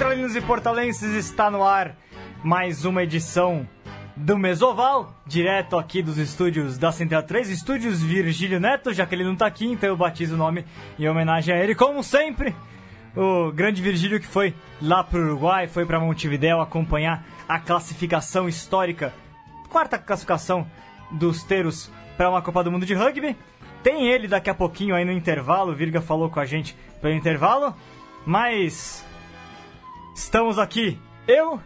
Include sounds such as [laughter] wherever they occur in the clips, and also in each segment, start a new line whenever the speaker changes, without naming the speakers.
Centralinos e portalenses, está no ar mais uma edição do Mesoval, direto aqui dos estúdios da Central 3, estúdios Virgílio Neto, já que ele não tá aqui, então eu batizo o nome em homenagem a ele, como sempre, o grande Virgílio que foi lá pro Uruguai, foi para Montevideo acompanhar a classificação histórica, quarta classificação dos Teros para uma Copa do Mundo de Rugby. Tem ele daqui a pouquinho aí no intervalo, o Virga falou com a gente pelo intervalo, mas estamos aqui, eu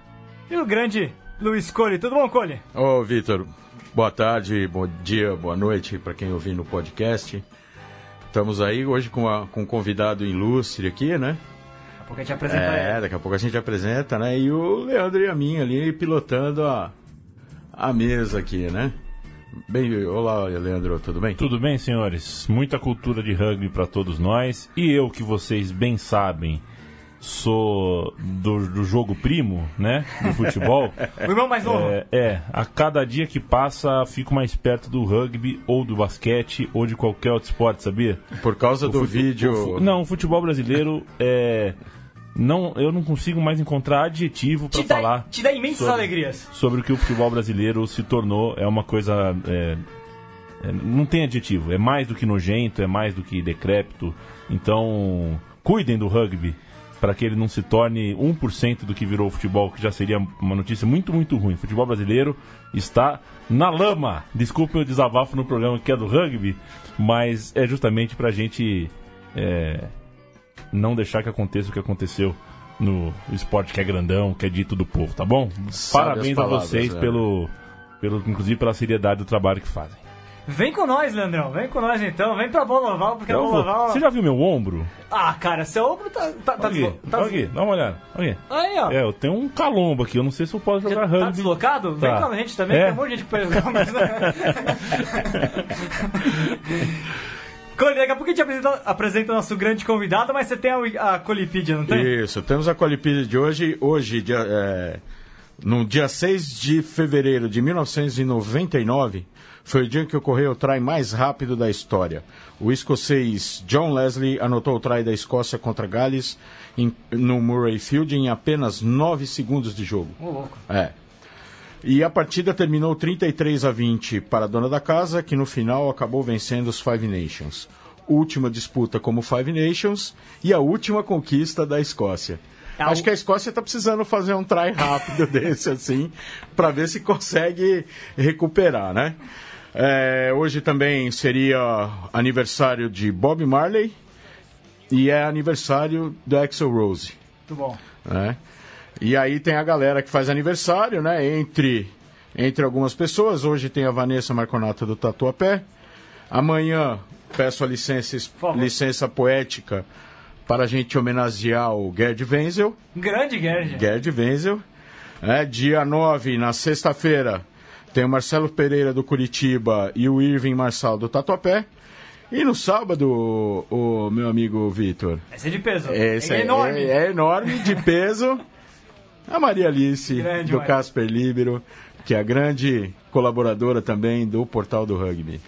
e o grande Luiz Cole. Tudo bom, Cole?
Ô, Vitor, boa tarde, bom dia, boa noite para quem ouvir no podcast. Estamos aí hoje com, a, com um convidado ilustre aqui, né?
Daqui a pouco a gente apresenta
É,
ele.
daqui a pouco a gente apresenta, né? E o Leandro e a mim ali pilotando a, a mesa aqui, né? Bem, olá, Leandro, tudo bem?
Tudo bem, senhores? Muita cultura de rugby para todos nós. E eu, que vocês bem sabem, sou do, do jogo primo, né? Do futebol. [laughs]
O irmão mais novo.
É, é, a cada dia que passa, fico mais perto do rugby, ou do basquete, ou de qualquer outro esporte, sabia?
Por causa do
O fute-
vídeo.
o fu- Não, o futebol brasileiro é. Não, eu não consigo mais encontrar adjetivo para falar
te dá imensas
sobre-
alegrias.
sobre o que o futebol brasileiro se tornou. É uma coisa. é, é, não tem adjetivo. É mais do que nojento, é mais do que decrépito. Então, cuidem do rugby para que ele não se torne 1% do que virou o futebol, que já seria uma notícia muito, muito ruim. O futebol brasileiro está na lama. Desculpem o desabafo no programa que é do rugby, mas é justamente para a gente é, não deixar que aconteça o que aconteceu no esporte que é grandão, que é dito do povo, tá bom?
Sábias
Parabéns a
palavras,
vocês
é.
pelo, pelo, inclusive pela seriedade do trabalho que fazem.
Vem com nós, Leandrão. Vem com nós então. Vem pra Bola Oval, porque a
Eu
Bola
vou-
Oval.
Você já viu meu ombro?
Ah, cara, seu ombro tá. Tá, tá,
Olha aqui,
tá
aqui, dá uma olhada. Olha aqui.
Aí, ó.
É, eu tenho um calombo aqui, eu não sei se eu posso
Já
jogar
tá
rugby.
deslocado? Vem
Tá.
com a gente também,
É.
tem um monte de gente que pode jogar, mas... [laughs] Cole, daqui a pouco a gente apresenta, apresenta o nosso grande convidado, mas você tem a, a Colipedia, não tem?
Isso, temos a Colipida de hoje. Hoje, dia, é, no dia 6 de fevereiro de 1999, foi o dia que ocorreu o try mais rápido da história. O escocês John Leslie anotou o try da Escócia contra Gales em- no Murray Field em apenas 9 segundos de jogo.
Ô, louco.
É. E a partida terminou 33 a 20 para a dona da casa, que no final acabou vencendo os Five Nations. Última disputa como Five Nations e a última conquista da Escócia.
É
Acho que a Escócia está precisando fazer um try rápido [laughs] desse assim, para ver se consegue recuperar, né? É, hoje também seria aniversário de Bob Marley e é aniversário do Axel Rose
Muito bom.
né? E aí tem a galera que faz aniversário, né? Entre, entre algumas pessoas. Hoje tem a Vanessa Marconato do Tatuapé. Amanhã peço a licença, licença poética para a gente homenagear o Gerd Wenzel.
Grande Gerd.
Gerd Wenzel. É, dia 9, na sexta-feira, tem o Marcelo Pereira do Curitiba e o Irving Marçal do Tatuapé. E no sábado, o, o meu amigo Vitor.
Esse é de peso.
Esse
é,
é,
enorme.
É, é enorme, de peso. A Maria Alice,
Grande,
do
Maria.
Casper Libero, que é a grande colaboradora também do Portal do Rugby.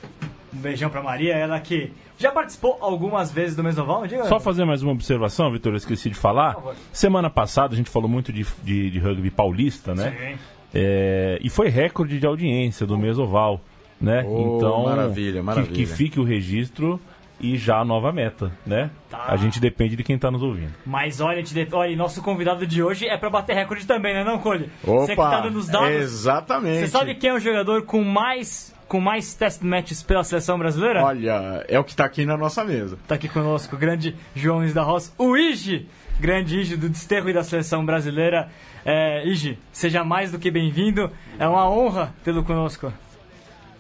Um beijão pra Maria, ela que já participou algumas vezes do Mesoval, diga?
Só fazer mais uma observação, Vitor, eu esqueci de falar. Semana passada a gente falou muito de, de, de rugby paulista, né?
Sim.
É, e foi recorde de audiência do Mesoval, né?
Oh,
então,
maravilha,
que-
maravilha.
Que, fique o registro e já a nova meta, né?
Tá.
A gente depende de quem está nos ouvindo.
Mas olha, te de- olha, nosso convidado de hoje é pra bater recorde também, né não, Cole? Você que
Opa!
tá dando os dados.
Exatamente.
Você sabe quem é o jogador com mais, com mais test matches pela seleção brasileira?
Olha, é o que está aqui na nossa mesa.
Tá aqui conosco o grande João Luiz da Roça, o Igi, grande Igi do Desterro e da seleção brasileira. É, Igi, seja mais do que bem-vindo. É uma honra tê-lo conosco.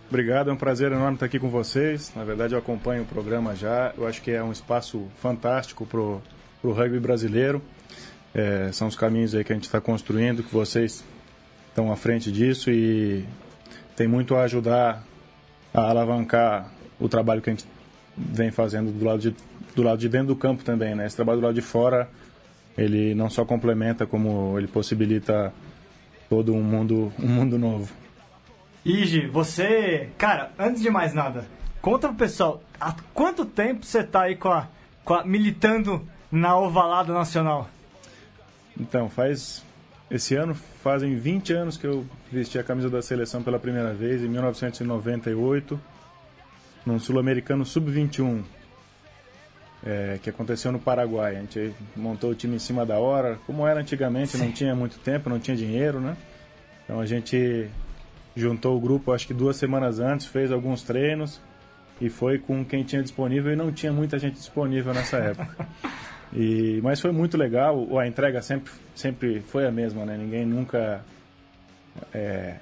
Obrigado, é um prazer enorme estar aqui com vocês. Na verdade, eu acompanho o programa já. Eu acho que é um espaço fantástico para o rugby brasileiro. É, são os caminhos aí que a gente está construindo, que vocês estão à frente disso e tem muito a ajudar a alavancar o trabalho que a gente vem fazendo do lado de, do lado de dentro do campo também. Né? Esse trabalho do lado de fora, ele não só complementa, como ele possibilita todo um mundo, um mundo novo.
Igi, você. Cara, antes de mais nada, conta pro pessoal, há quanto tempo você tá aí com a, com a- militando na Ovalada Nacional?
Então, faz. Esse ano fazem 20 anos que eu vesti a camisa da seleção pela primeira vez, em 1998, num Sul-Americano Sub-21, é, que aconteceu no Paraguai. A gente montou o time em cima da hora, como era antigamente, não tinha muito tempo, não tinha dinheiro, né? Então a gente juntou o grupo, acho que duas semanas antes, fez alguns treinos e foi com quem tinha disponível e não tinha muita gente disponível nessa época. [laughs] E, mas foi muito legal, a entrega sempre, sempre foi a mesma, né? Ninguém nunca é,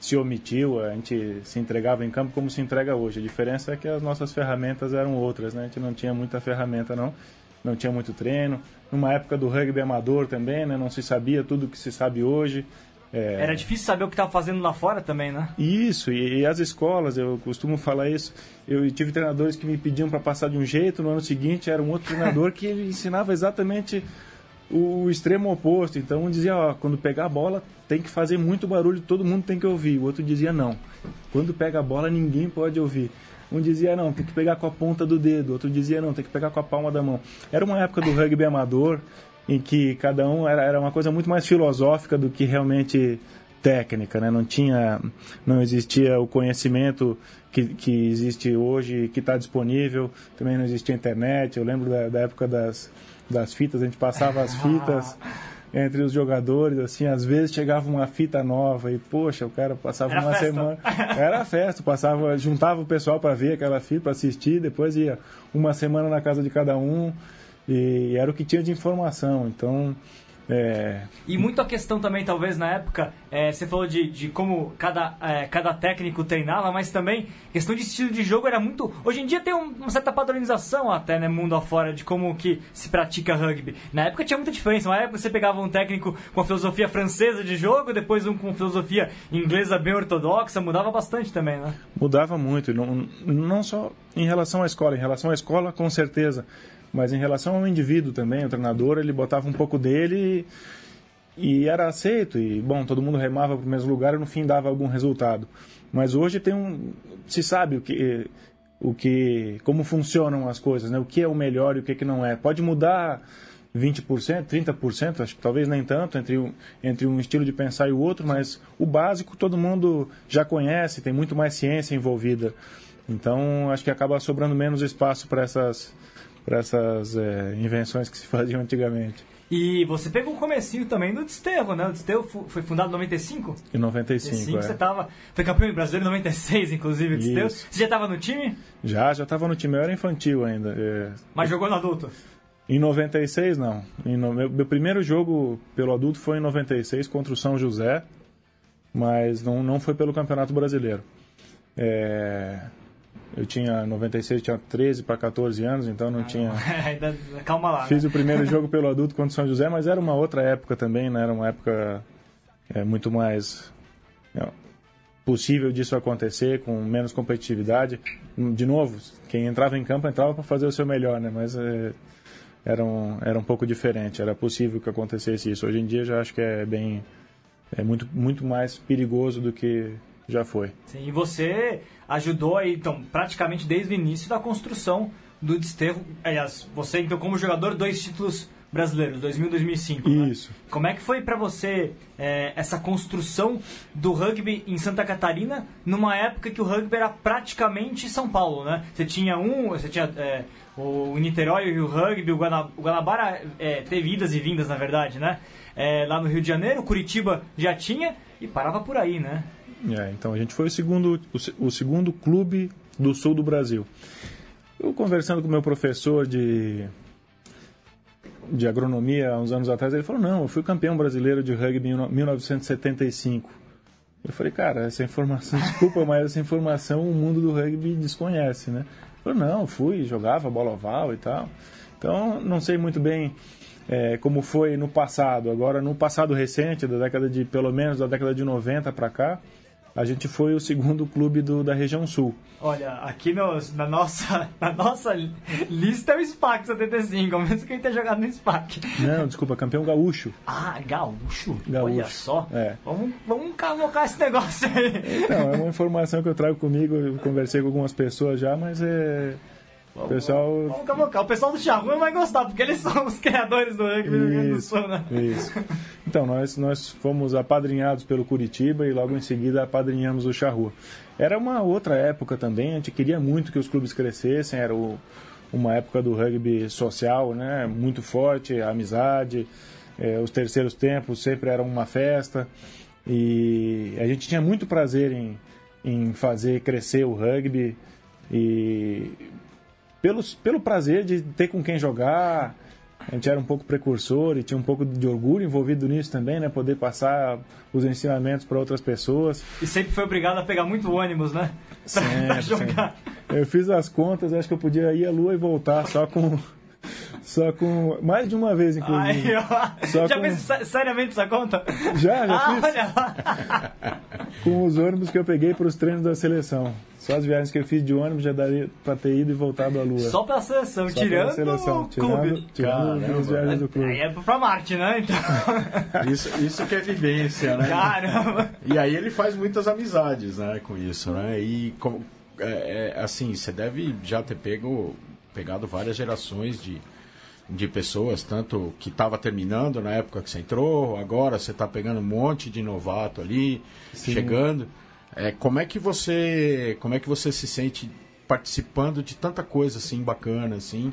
se omitiu, a gente se entregava em campo como se entrega hoje. A diferença é que as nossas ferramentas eram outras, né? A gente não tinha muita ferramenta, não. Não tinha muito treino. Numa época do rugby amador também, né? Não se sabia tudo que se sabe hoje.
É... Era difícil saber o que estava fazendo lá fora também, né?
Isso, e, e, as escolas, eu costumo falar isso. Eu tive treinadores que me pediam para passar de um jeito, no ano seguinte era um outro treinador que ensinava exatamente o extremo oposto. Então um dizia, ó, quando pegar a bola tem que fazer muito barulho, todo mundo tem que ouvir. O outro dizia, não. Quando pega a bola, ninguém pode ouvir. Um dizia, não, tem que pegar com a ponta do dedo. Outro dizia, não, tem que pegar com a palma da mão. Era uma época do rugby amador em que cada um era, era uma coisa muito mais filosófica do que realmente técnica, né? Não tinha, não existia o conhecimento que, que existe hoje, que está disponível. Também não existia internet. Eu lembro da, da época das, das fitas, a gente passava as fitas entre os jogadores, assim, às vezes chegava uma fita nova e, poxa, o cara passava
Era
uma
festa.
semana. Era festa, passava, juntava o pessoal para ver aquela fita, para assistir, depois ia uma semana na casa de cada um e era o que tinha de informação. Então, é,
E muito a questão também, talvez, na época, é, você falou de, de como cada, é, cada técnico treinava, mas também questão de estilo de jogo era muito... Hoje em dia tem um- uma certa padronização até, né, mundo afora, de como que se pratica rugby. Na época tinha muita diferença. Na época você pegava um técnico com a filosofia francesa de jogo, depois um com filosofia inglesa bem ortodoxa, mudava bastante também, né?
mudava muito, não, não só em relação à escola, em relação à escola com certeza, mas em relação ao indivíduo também, o treinador ele botava um pouco dele e, e era aceito e bom, todo mundo remava para o mesmo lugar e no fim dava algum resultado. Mas hoje tem um, se sabe o que o que como funcionam as coisas, né? O que é o melhor e o que que não é. Pode mudar 20%, 30%, acho que talvez nem tanto, entre um, entre um estilo de pensar e o outro, mas o básico todo mundo já conhece, tem muito mais ciência envolvida. Então, acho que acaba sobrando menos espaço para essas, para essas é, invenções que se faziam antigamente.
E você pegou o comecinho também do Desterro, né? O Desterro foi fundado em 95?
Em 95,
95
é.
você tava, foi campeão brasileiro em 96, inclusive, o Desterro. Você já estava no time,
Já, já estava no time, eu era infantil ainda. é.
mas jogou no adulto.
Em 96, não. Em no- meu, meu primeiro jogo pelo adulto foi em 96 contra o São José, mas não, não foi pelo Campeonato Brasileiro. É, eu tinha, em 96, tinha 13 para 14 anos, então não tinha... [laughs]
Ainda, calma lá.
Fiz
né?
o primeiro [laughs] jogo pelo adulto contra o São José, mas era uma outra época também, né? Era uma época é, muito mais é, possível disso acontecer, com menos competitividade. De novo, quem entrava em campo entrava para fazer o seu melhor, né? Mas é, era, um, era um pouco diferente, era possível que acontecesse isso. Hoje em dia já acho que é bem... É muito, muito mais perigoso do que já foi.
Sim, e você ajudou aí, então, praticamente desde o início da construção do Desterro. Aliás, você, então, como jogador, dois títulos brasileiros, 2000 e 2005. né?
Isso.
Como é que foi pra você é, essa construção do rugby em Santa Catarina numa época que o rugby era praticamente São Paulo, né? Você tinha um, você tinha é, o Niterói e o rugby, o, Guana, o Guanabara é, teve idas e vindas, na verdade, né? É, lá no Rio de Janeiro, Curitiba já tinha e parava por aí, né?
É, então a gente foi o segundo, o, o segundo clube do sul do Brasil. Eu conversando com meu professor de, de agronomia há uns anos atrás, ele falou: Não, eu fui campeão brasileiro de rugby em 1975. Eu falei: Cara, essa informação, [laughs] desculpa, mas essa informação o mundo do rugby desconhece, né? Ele falou: Não, fui, jogava bola oval e tal. Então, não sei muito bem é, como foi no passado. Agora, no passado recente, da década de, pelo menos da década de 90 para cá, a gente foi o segundo clube do, da região sul.
Olha, aqui nos- na, nossa, [laughs] na nossa lista é o SPAC 75, ao menos que ele tenha jogado no SPAC.
Não, desculpa, campeão gaúcho.
Ah, gaúcho?
Gaúcho.
Olha só.
É.
Vamos, vamos cavocar esse negócio aí.
Não, é uma informação que eu trago comigo, eu conversei com algumas pessoas já, mas é, O pessoal.
Vamos cavocar. O pessoal do Charrua vai gostar, porque eles [laughs] são os criadores do rugby do Rio Grande do
Isso,
Sul, né?
isso. Então, nós, nós fomos apadrinhados pelo Curitiba e logo em seguida apadrinhamos o Charrua. Era uma outra época também, a gente queria muito que os clubes crescessem, era o- uma época do rugby social, né? Muito forte, a amizade, eh, os terceiros tempos sempre eram uma festa e a gente tinha muito prazer em, em fazer crescer o rugby e pelos, pelo prazer de ter com quem jogar. A gente era um pouco precursor e tinha um pouco de orgulho envolvido nisso também, né? Poder passar os ensinamentos para outras pessoas.
E sempre foi obrigado a pegar muito ônibus, né? Pra, [laughs] pra
Sempre,
jogar.
Eu fiz as contas, acho que eu podia ir à lua e voltar só com. Só com. Mais de uma vez, inclusive.
Aí, ó.
Só
Já
com-
fez seriamente essa conta?
Já, já
Ah,
fiz.
olha lá. [laughs]
Com os ônibus que eu peguei para os treinos da seleção. Só as viagens que eu fiz de ônibus já daria para ter ido e voltado à lua.
Só pela seleção,
Só pela
tirando
seleção,
o clube.
Tirando, tirando
Caramba.
as viagens do
Aí
clube.
é pra Marte, né? Então, [laughs]
Isso, isso que é vivência, né?
caramba.
E aí ele faz muitas amizades, né, com isso, né? E como, é, é, assim, você deve já ter pego, pegado várias gerações de, de pessoas, tanto que estava terminando na época que você entrou, agora você está pegando um monte de novato ali, chegando. É, como é que você, como é que você se sente participando de tanta coisa assim bacana assim?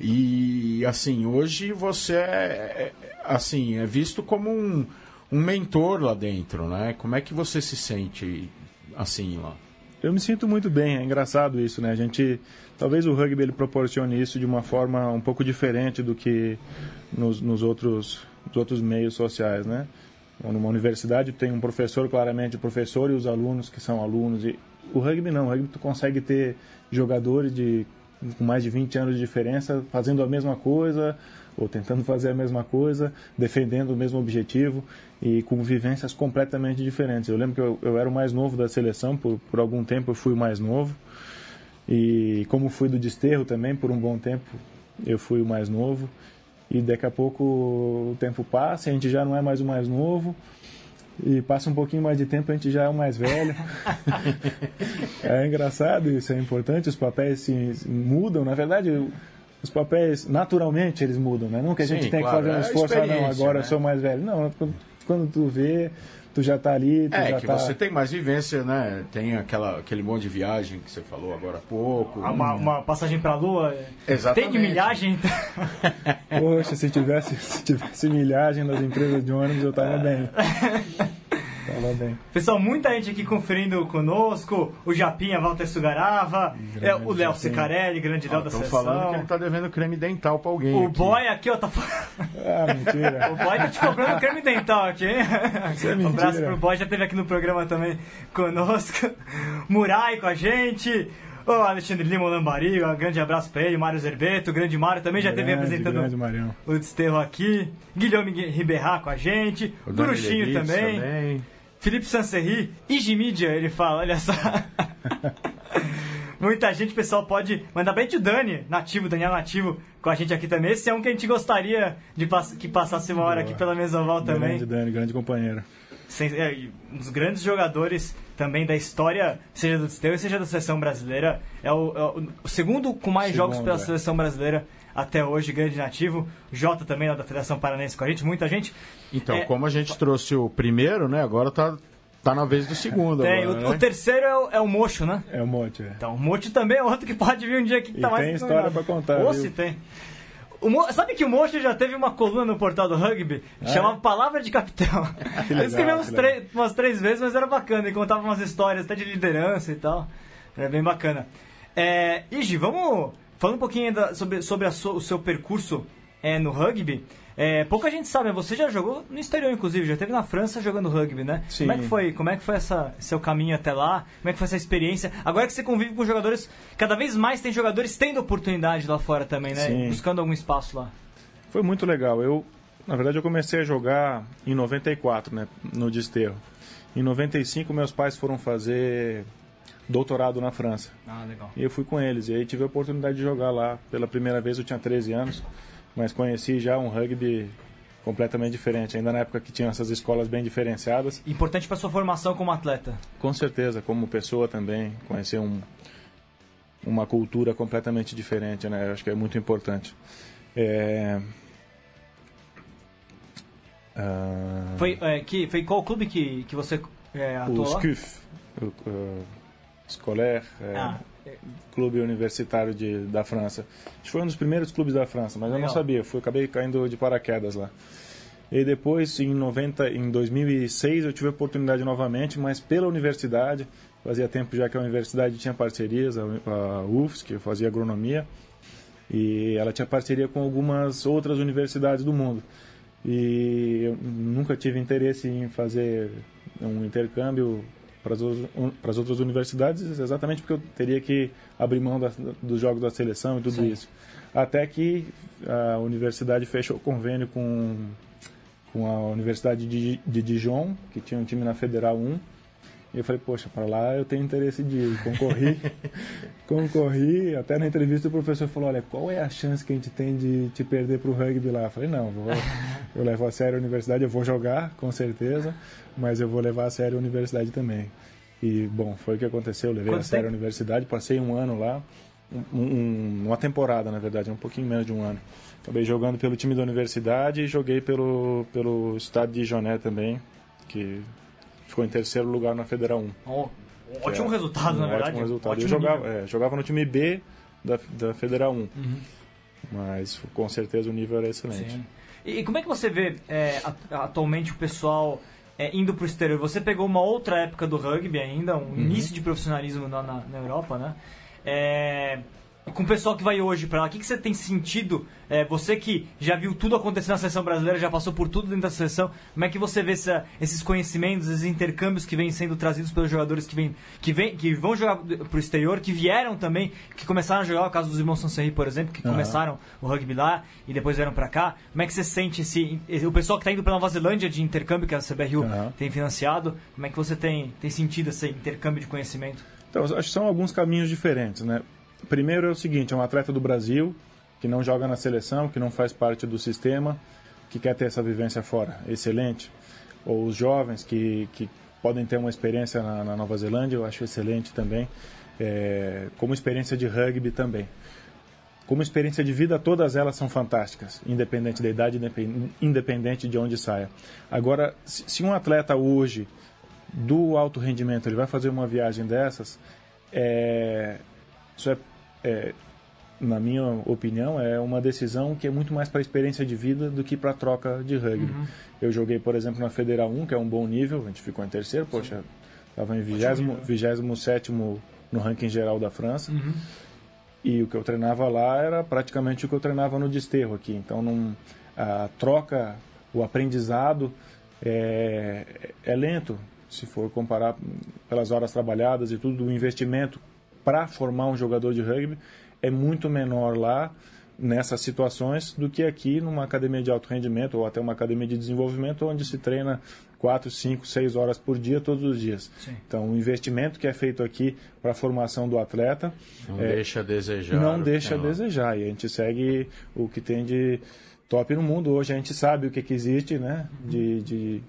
E assim, hoje você é, é, assim, é visto como um, um mentor lá dentro, né? Como é que você se sente assim lá?
Eu me sinto muito bem, é engraçado isso, né? A gente, talvez o rugby ele proporcione isso de uma forma um pouco diferente do que nos, nos outros, nos outros meios sociais, né? Numa universidade tem um professor, claramente o professor e os alunos que são alunos. E o rugby não, o rugby tu consegue ter jogadores de com mais de 20 anos de diferença fazendo a mesma coisa ou tentando fazer a mesma coisa, defendendo o mesmo objetivo e com vivências completamente diferentes. Eu lembro que eu, eu era o mais novo da seleção, por, por algum tempo eu fui o mais novo. E como fui do desterro também, por um bom tempo, eu fui o mais novo. E daqui a pouco o tempo passa, a gente já não é mais o mais novo. E passa um pouquinho mais de tempo, a gente já é o mais velho. [laughs] é engraçado isso, é importante. Os papéis se mudam. Na verdade, os papéis, naturalmente, eles mudam, né? Não que a gente
Sim,
tem
claro,
que fazer um
é
esforço, ah, não, agora
né?
eu sou mais velho. Não, quando- quando tu vê, tu já tá ali, tu
É
já
que
tá...
você tem mais vivência, né? Tem aquela, aquele monte de viagem que você falou agora há pouco.
Uma, uma passagem pra lua.
Exatamente.
Tem de milhagem, então. [laughs]
Poxa, se tivesse, se tivesse milhagem nas empresas de ônibus, eu tava bem. [laughs] Tava bem.
Pessoal, muita gente aqui conferindo conosco. O Japinha, Walter Sugarava. É, o Léo
Japinha.
Cicarelli, grande Léo da
Estão falando que ele tá devendo creme dental pra alguém.
O
aqui.
boy aqui, ó, tá falando. [laughs]
Ah, mentira.
O boy tá te comprando creme dental aqui, hein?
Isso é
um abraço pro boy, já esteve aqui no programa também conosco. Murai com a gente. O Alexandre Lima Lambari, um grande abraço pra ele. Mário Zerbeto, o grande Mário também já esteve
Grande,
representando
grande Marião.
o Desterro aqui. Guilherme Ribeirat com a gente.
O
Bruxinho
Levites
também. Felipe Sanserri e Gimídia, ele fala, olha só. [laughs] Muita gente, pessoal, pode mandar bem o Dani, nativo, Daniel Nativo, com a gente aqui também. Esse é um que a gente gostaria de pass que passasse uma hora aqui pela Mesoval também.
Grande Dani, grande companheiro.
Sem- é, um dos grandes jogadores também da história, seja do Desterro, seja da seleção brasileira. É o, é o segundo com mais
Segundo,
jogos pela
é.
seleção brasileira até hoje, grande nativo. Jota também lá da Federação Paranense com a gente, muita gente.
Então,
É,
como a gente trouxe o primeiro, né? Agora tá, tá na vez do segundo.
tem,
agora,
o,
né?
o terceiro é o, é o Mocho, né?
É um monte, é.
Então, o Mocho também é outro que pode vir um dia aqui que
E
tá mais
tem história pra contar,
Ou
viu?
se tem. O Mo- Sabe que o Mocho já teve uma coluna no portal do rugby que chamava Palavra de Capitão.
É?
Ele escreveu uns três- umas três vezes, mas era bacana. Ele contava umas histórias até de liderança e tal. Era bem bacana. É, Igi, vamos falando um pouquinho ainda sobre, sobre sua- o seu percurso é, no rugby. É, pouca gente sabe, você já jogou no exterior, inclusive, já esteve na França jogando rugby, né?
Sim.
Como é que foi? Como é que foi essa, seu caminho até lá? Como é que foi essa experiência? Agora que você convive com jogadores, cada vez mais tem jogadores tendo oportunidade lá fora também, né?
Sim.
Buscando algum espaço lá.
Foi muito legal. Eu, na verdade, eu comecei a jogar em 94, né, no Desterro. Em 95, meus pais foram fazer doutorado na França.
Ah, legal.
E eu fui com eles. E aí tive a oportunidade de jogar lá pela primeira vez. Eu tinha 13 anos, mas conheci já um rugby completamente diferente. Ainda na época que tinha essas escolas bem diferenciadas.
Importante para sua formação como atleta.
Com certeza, como pessoa também, conhecer um. uma cultura completamente diferente, né? Eu acho que é muito importante. É...
Uh... Foi, é, que, foi qual clube que, que você é, atuou
O SCUF, o, uh, Scolaire, é, ah. clube universitário de, da França. Acho que foi um dos primeiros clubes da França, mas Legal. eu não sabia, fui, acabei caindo de paraquedas lá. E depois, em, 90, em 2006, eu tive a oportunidade novamente, mas pela universidade, fazia tempo já que a universidade tinha parcerias, a, UFS, que eu fazia agronomia, e ela tinha parceria com algumas outras universidades do mundo. E eu nunca tive interesse em fazer um intercâmbio para as, para as outras universidades, exatamente porque eu teria que abrir mão da, dos jogos da seleção e tudo Sim. isso. Até que a universidade fechou convênio com, com a Universidade de, de Dijon, que tinha um time na Federal 1, e eu falei, poxa, para lá eu tenho interesse de ir. Concorri, [laughs] concorri. Até na entrevista o professor falou, olha, qual é a chance que a gente tem de te perder para o rugby lá? Eu falei, não, vou, eu levo a sério a universidade, eu vou jogar, com certeza, mas eu vou levar a sério a universidade também. E, bom, foi o que aconteceu. Eu levei Quanto a sério tempo? a universidade, passei um ano lá, um, um, uma temporada, na verdade, um pouquinho menos de um ano. Acabei jogando pelo time da universidade e joguei pelo, pelo estado de Joné também, que ficou em terceiro lugar na Federal 1.
Oh, ótimo é, resultado, um na verdade.
Ótimo resultado. Ótimo eu jogava, é, jogava no time B da, da Federal 1. Uhum. Mas com certeza o nível era excelente. Sim.
E, como é que você vê é, atualmente o pessoal é, indo para o exterior? Você pegou uma outra época do rugby ainda, um uhum. início de profissionalismo na, na, na Europa, né? É, com o pessoal que vai hoje para lá, o que, que você tem sentido? É, você que já viu tudo acontecer na seleção brasileira, já passou por tudo dentro da seleção, como é que você vê essa, esses conhecimentos, esses intercâmbios que vêm sendo trazidos pelos jogadores que, vem, que, vem, que vão jogar para o exterior, que vieram também, que começaram a jogar, o caso dos irmãos Sanserri, por exemplo, que uhum. começaram o rugby lá e depois vieram para cá. Como é que você sente esse, o pessoal que está indo para Nova Zelândia de intercâmbio, que a CBRU uhum. tem financiado, como é que você tem, tem sentido esse intercâmbio de conhecimento?
Então, acho que são alguns caminhos diferentes, né? Primeiro é o seguinte, é um atleta do Brasil que não joga na seleção, que não faz parte do sistema, que quer ter essa vivência fora. Excelente. Ou os jovens que, que podem ter uma experiência na, na Nova Zelândia, eu acho excelente também. É, como experiência de rugby também. Como experiência de vida, todas elas são fantásticas, independente da idade, independente de onde saia. Agora, se um atleta hoje do alto rendimento ele vai fazer uma viagem dessas, é, isso é é, na minha opinião, é uma decisão que é muito mais para experiência de vida do que para troca de rugby. Uhum. Eu joguei, por exemplo, na Federal 1, que é um bom nível, a gente ficou em terceiro, poxa, estava em 27 no ranking geral da França. Uhum. E o que eu treinava lá era praticamente o que eu treinava no desterro aqui. Então, não, a troca, o aprendizado é, é lento, se for comparar pelas horas trabalhadas e tudo, o investimento para formar um jogador de rugby é muito menor lá nessas situações do que aqui numa academia de alto rendimento ou até uma academia de desenvolvimento onde se treina 4, 5, 6 horas por dia todos os dias. Sim. Então, o investimento que é feito aqui para a formação do atleta
não é, deixa a desejar.
Não deixa a desejar e a gente segue o que tem de top no mundo. Hoje a gente sabe o que, que existe, né? De, de,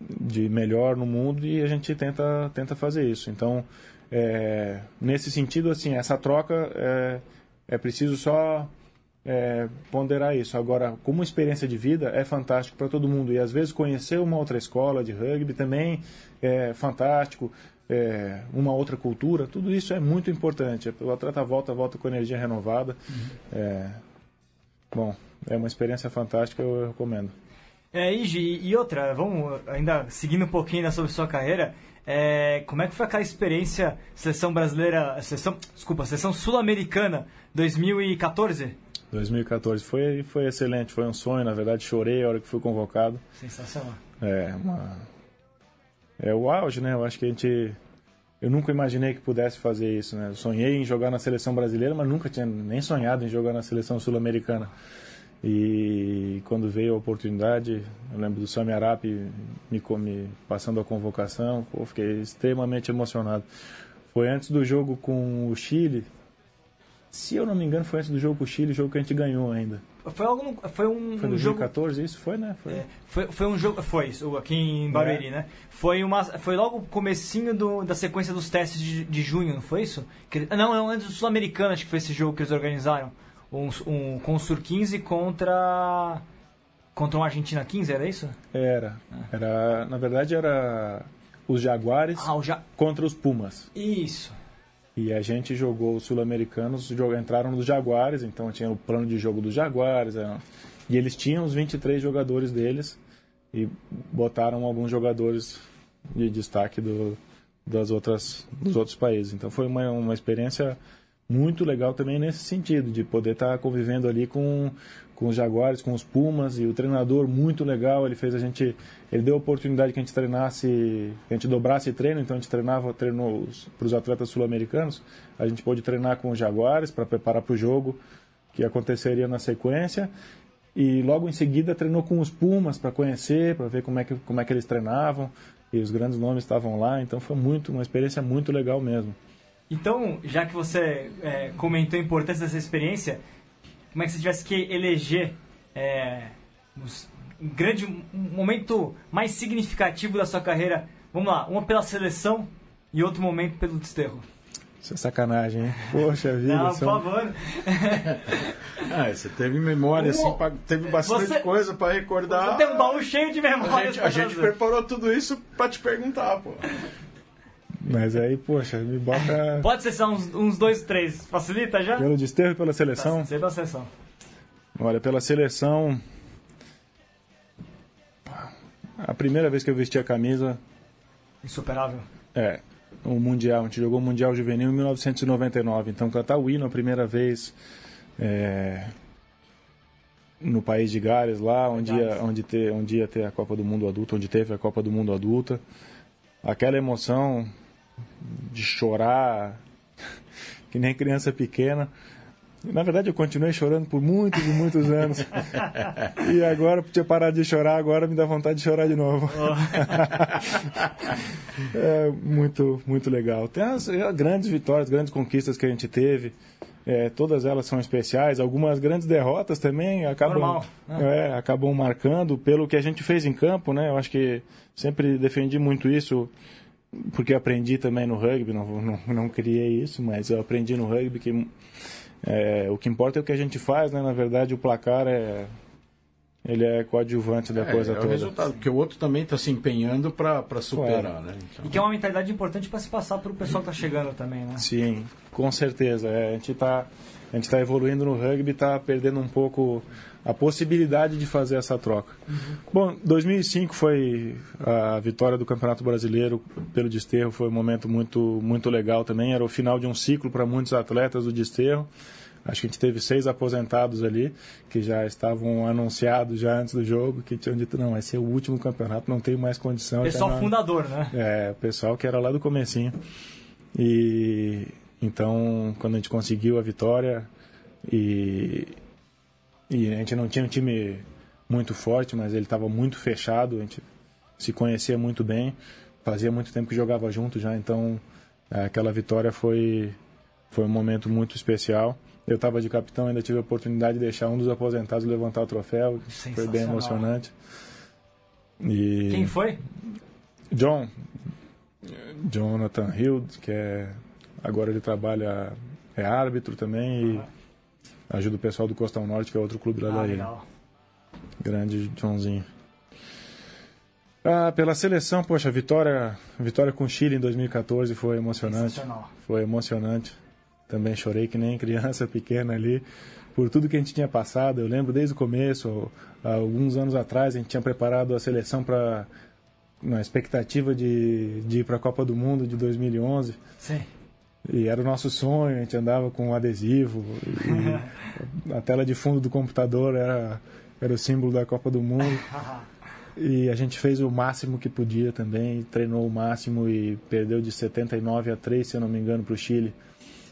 de melhor no mundo e a gente tenta, tenta fazer isso. Então, é, nesse sentido, assim, essa troca é, é preciso só é, ponderar isso. Agora, como experiência de vida, é fantástico para todo mundo. E às vezes conhecer uma outra escola de rugby também é fantástico. É, uma outra cultura, tudo isso é muito importante. O atleta volta, volta com energia renovada. Uhum. É, bom, é uma experiência fantástica, eu recomendo.
É, Igi, e outra, vamos ainda seguindo um pouquinho sobre sua carreira. É, como é que foi aquela experiência seleção brasileira, seleção, desculpa, seleção sul-americana 2014?
2014 foi foi excelente, foi um sonho, na verdade chorei a hora que fui convocado.
Sensacional.
É, uma é o auge, né? Eu acho que a gente eu nunca imaginei que pudesse fazer isso, né? Eu sonhei em jogar na seleção brasileira, mas nunca tinha nem sonhado em jogar na seleção sul-americana. E quando veio a oportunidade, eu lembro do Sami Arapi me, me passando a convocação, pô, fiquei extremamente emocionado. Foi antes do jogo com o Chile, se eu não me engano, foi antes do jogo com o Chile, jogo que a gente ganhou ainda.
Foi algo. no- Foi um,
Foi
um jogo.
2014 isso? Foi, né? Foi.
É, foi, foi um jogo. Foi isso, aqui em Barueri,
É.
né? Foi, uma, foi logo o comecinho do, da sequência dos testes de, de junho, não foi isso? Que, não, não, antes do Sul-Americano, acho que foi esse jogo que eles organizaram. Um, um, com o Sur 15 contra. Contra um Argentina 15, era isso?
Era. Era. Na verdade, era os Jaguares
Ah, já.
contra os Pumas.
Isso.
E a gente jogou os sul-americanos, entraram nos Jaguares, então tinha o plano de jogo dos Jaguares. era- E eles tinham os 23 jogadores deles e botaram alguns jogadores de destaque do, das outras, dos outros países. Então foi uma, uma experiência muito legal também nesse sentido, de poder estar convivendo ali com, com os Jaguares, com os Pumas, e o treinador muito legal, ele fez a gente, ele deu a oportunidade que a gente treinasse, que a gente dobrasse treino, então a gente treinava, treinou para os atletas sul-americanos, a gente pôde treinar com os Jaguares para preparar para o jogo que aconteceria na sequência, e logo em seguida treinou com os Pumas para conhecer, para ver como é, que, como é que eles treinavam, e os grandes nomes estavam lá, então foi muito, uma experiência muito legal mesmo.
Então, já que você é, comentou a importância dessa experiência, como é que você tivesse que eleger é, um grande um momento mais significativo da sua carreira? Vamos lá, uma pela seleção e outro momento pelo desterro.
Isso é sacanagem, hein? Poxa vida.
Não, por
são-
favor. [laughs]
Ah, você teve memória, assim, pra- teve bastante
Você-
coisa pra recordar.
Você tem um baú cheio de
A
memórias.
gente, a gente preparou tudo isso pra te perguntar, pô.
Mas aí, poxa, me bota [laughs]
Pode ser só uns, uns dois, três. Facilita já?
pelo desterro e pela seleção.
Tá, pela seleção.
Olha, pela seleção. A primeira vez que eu vesti a camisa
Insuperável.
é o Mundial. A gente jogou o Mundial Juvenil em 1999. Então, cantar o hino a primeira vez é, no país de Gales, lá onde ia, onde, ter, onde ia ter a Copa do Mundo Adulta, onde teve a Copa do Mundo Adulta. Aquela emoção de chorar [laughs] que nem criança pequena. Na verdade, eu continuei chorando por muitos e muitos anos. [laughs] e agora, por ter parado de chorar, agora me dá vontade de chorar de novo. [laughs] é muito, muito legal. Tem as, as grandes vitórias, grandes conquistas que a gente teve. É, todas elas são especiais. Algumas grandes derrotas também acabam,
né?
é, acabam marcando pelo que a gente fez em campo, né? Eu acho que sempre defendi muito isso porque eu aprendi também no rugby, não, não, não criei isso, mas eu aprendi no rugby que é, o que importa é o que a gente faz, né? Na verdade, o placar é ele é coadjuvante da
É,
coisa
é o
toda.
resultado, porque o outro também tá se empenhando pra superar, né? Então,
E que é uma mentalidade importante para se passar pro pessoal que tá chegando também, né?
Sim, com certeza. É, a gente está a gente tá evoluindo no rugby, está perdendo um pouco a possibilidade de fazer essa troca. Bom, 2005 foi a vitória do Campeonato Brasileiro pelo Desterro, foi um momento muito muito legal também. Era o final de um ciclo para muitos atletas do Desterro. Acho que a gente teve seis aposentados ali, que já estavam anunciados já antes do jogo, que tinham dito, não, vai ser o último campeonato, não tenho mais condição.
Pessoal
não-
fundador, né?
é, o pessoal que era lá do comecinho. E então, quando a gente conseguiu a vitória e, e a gente não tinha um time muito forte, mas ele estava muito fechado, a gente se conhecia muito bem, fazia muito tempo que jogava junto já, então é, aquela vitória foi foi um momento muito especial. Eu estava de capitão, ainda tive a oportunidade de deixar um dos aposentados levantar o troféu, foi bem emocionante. E...
Quem foi?
John, Jonathan Hill, que é agora ele trabalha é árbitro também e ajuda o pessoal do Costão Norte, que é outro clube lá
Ah,
da ilha.
legal.
Grande Johnzinho. Ah, pela seleção, poxa, vitória, vitória com o Chile em 2014 foi emocionante. Foi emocionante. Também chorei que nem criança [laughs] pequena ali por tudo que a gente tinha passado. Eu lembro desde o começo, alguns anos atrás, a gente tinha preparado a seleção para na expectativa de, de ir para a Copa do Mundo de 2011.
Sim.
E era o nosso sonho, a gente andava com um adesivo. [laughs] A tela de fundo do computador era, era o símbolo da Copa do Mundo. [laughs] E a gente fez o máximo que podia também, treinou o máximo e perdeu de 79 a 3, se eu não me engano, para o Chile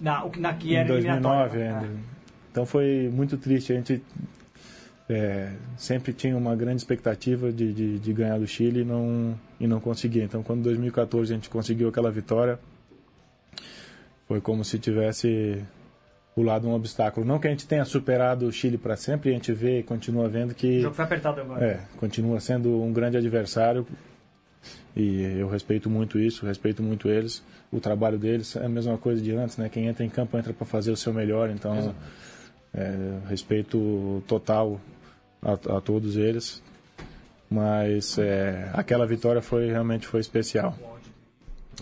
Na, que- na que
em
era
2009
eliminatória,
ainda.
né?
Então foi muito triste. A gente é, sempre tinha uma grande expectativa de, de, de ganhar do Chile e não, e não conseguia. Então, quando em 2014 a gente conseguiu aquela vitória, foi como se tivesse pulado um obstáculo. Não que a gente tenha superado o Chile para sempre, a gente vê e continua vendo que
O jogo foi apertado agora.
é, continua sendo um grande adversário e eu respeito muito isso, respeito muito eles, o trabalho deles é a mesma coisa de antes, né? Quem entra em campo entra para fazer o seu melhor, então é, respeito total a, a todos eles, mas é, aquela vitória foi realmente foi especial.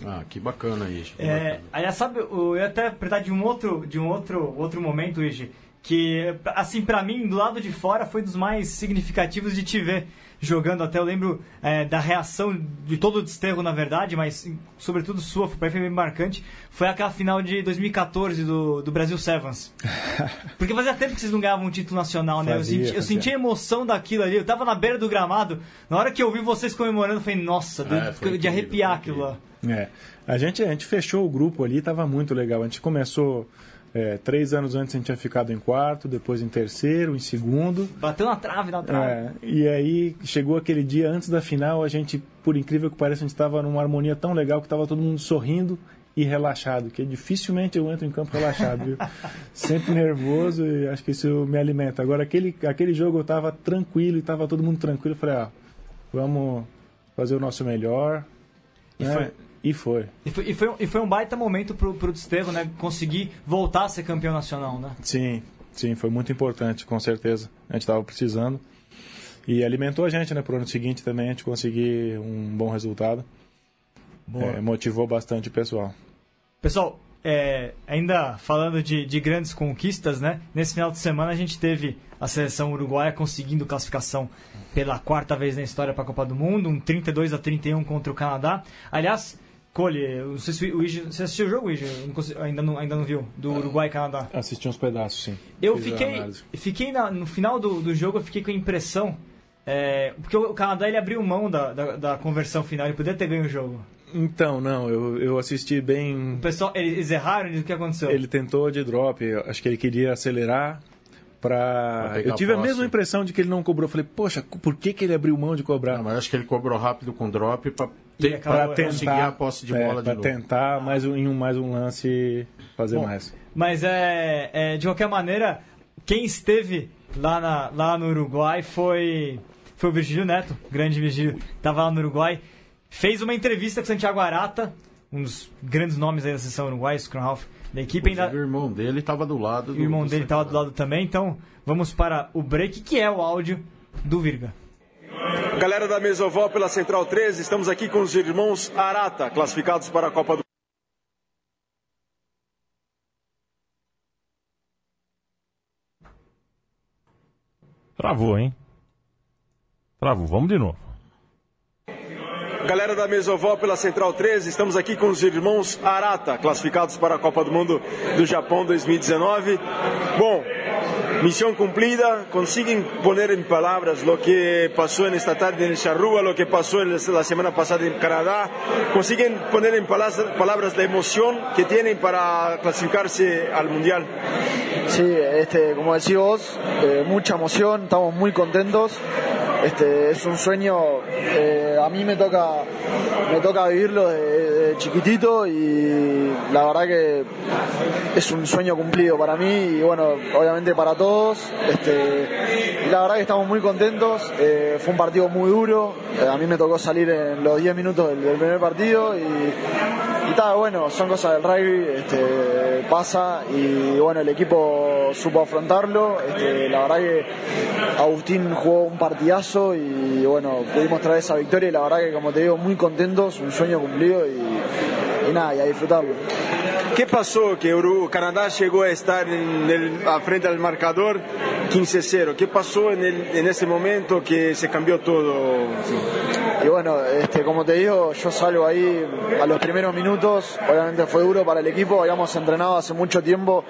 Ah, que bacana isso. que
É,
bacana.
aliás, sabe, eu ia até apertar de um outro, de um outro, outro momento, Igi, que, assim, pra mim, do lado de fora, foi dos mais significativos de te ver jogando. Até eu lembro é, da reação de todo o desterro, na verdade, mas, sobretudo sua, mim foi bem marcante, foi aquela final de 2014 do, do Brasil Sevens. [laughs] Porque fazia tempo que vocês não ganhavam um título nacional, né? Eu
Fazia,
senti, eu senti a emoção daquilo ali. Eu tava na beira do gramado, na hora que eu vi vocês comemorando, eu falei, nossa,
É,
de,
foi
de
incrível,
arrepiar aquilo lá.
É, a gente, a gente fechou o grupo ali, estava muito legal. A gente começou é, três anos antes, a gente tinha ficado em quarto, depois em terceiro, em segundo.
Bateu na trave, na trave.
É, e aí chegou aquele dia antes da final, a gente, por incrível que pareça, a gente estava numa harmonia tão legal que estava todo mundo sorrindo e relaxado, que dificilmente eu entro em campo relaxado, viu? [laughs] Sempre nervoso e acho que isso me alimenta. Agora aquele, aquele jogo eu estava tranquilo e estava todo mundo tranquilo, eu falei, ah, vamos fazer o nosso melhor.
E
né?
foi.
E foi.
E foi, e foi, um- e foi um baita momento pro, pro Desterro, né? Conseguir voltar a ser campeão nacional, né?
Sim, sim, foi muito importante, com certeza. A gente estava precisando. E alimentou a gente, né, pro ano seguinte também, a gente conseguir um bom resultado. É, motivou bastante o pessoal.
Pessoal, é, ainda falando de, de grandes conquistas, né? Nesse final de semana a gente teve a seleção uruguaia conseguindo classificação pela quarta vez na história para a Copa do Mundo, um 32 a 31 contra o Canadá. Aliás, Cole, eu não sei se o você assistiu o jogo, consigo- ainda, não, ainda não viu? Do Uruguai e Canadá.
Assisti uns pedaços, sim.
Eu
Fiz a
fiquei, fiquei na- no final do, do jogo, eu fiquei com a impressão. é, porque o Canadá ele abriu mão da, da, da conversão final, ele poderia ter ganho o jogo.
Então, não, eu, eu assisti bem.
O pessoal, eles erraram, o que aconteceu?
Ele tentou de drop, eu acho que ele queria acelerar
Pra
Eu tive a
posse.
mesma impressão de que ele não cobrou. Eu falei, poxa, por que, que ele abriu mão de cobrar?
Não, mas acho que ele cobrou rápido com drop para
Para
conseguir
tentar
a posse de
é,
bola de novo.
tentar mais um, em um, mais um lance fazer
Bom,
mais.
Mas é, é, de qualquer maneira, quem esteve lá, na- lá no Uruguai foi, foi o Virgílio Neto, grande Virgílio, estava lá no Uruguai, fez uma entrevista com o Santiago Arata, um dos grandes nomes aí da seleção uruguaia, Scrum Half da equipe, ainda,
O irmão dele estava do lado do
o irmão
do
dele estava do lado também, então vamos para o break, que é o áudio do Virga.
Galera da Mesoval pela Central 13, estamos aqui com os irmãos Arata, classificados para a Copa do
Travou, hein? Travou. Vamos de novo.
Galera da Mesoval pela Central 13, estamos aqui com os irmãos Arata, classificados para a Copa do Mundo do Japão 2019. Bom, misión cumplida, consiguen poner en palabras lo que pasó en esta tarde en Charrúa, lo que pasó en la semana pasada en Canadá, consiguen poner en palabras, la emoción que tienen para clasificarse al Mundial.
Sí, este, como decís vos, eh, mucha emoción, estamos muy contentos. Este, es un sueño, eh, a mí me toca, me toca vivirlo chiquitito y la verdad que es un sueño cumplido para mí y bueno, obviamente para todos. Este, la verdad que estamos muy contentos, eh, fue un partido muy duro, eh, a mí me tocó salir en los 10 minutos del, primer partido y, y está bueno, son cosas del rugby, este, pasa y bueno, el equipo supo afrontarlo. Este, la verdad que Agustín jugó un partidazo y bueno, pudimos traer esa victoria y la verdad que como te digo, muy contentos, un sueño cumplido y, y nada, y a disfrutarlo.
¿Qué pasó que Uru- Canadá llegó a estar en el, a frente al marcador 15-0? ¿Qué pasó en, el- en ese momento que se cambió todo?
Y bueno, este, como te digo, yo salgo ahí a los primeros minutos, obviamente fue duro para el equipo, habíamos entrenado hace mucho tiempo,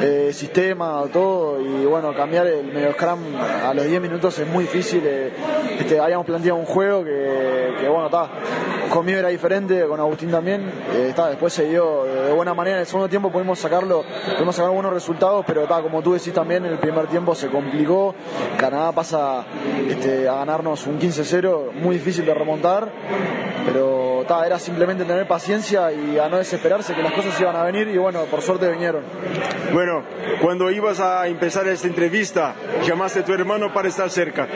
eh, sistema, todo, y bueno, cambiar el medio scrum a los 10 minutos es muy difícil, eh, este, habíamos planteado un juego que, bueno, está, conmigo era diferente, con Agustín también, eh, después se dio de buena manera, en el segundo tiempo pudimos sacarlo, pudimos sacar buenos resultados, pero está, como tú decís también, en el primer tiempo se complicó, Canadá pasa este, a ganarnos un 15-0, muy difícil de remontar, pero ta, era simplemente tener paciencia y a no desesperarse que las cosas iban a venir y bueno, por suerte vinieron.
Bueno, cuando ibas a empezar esta entrevista, llamaste a tu hermano para estar cerca.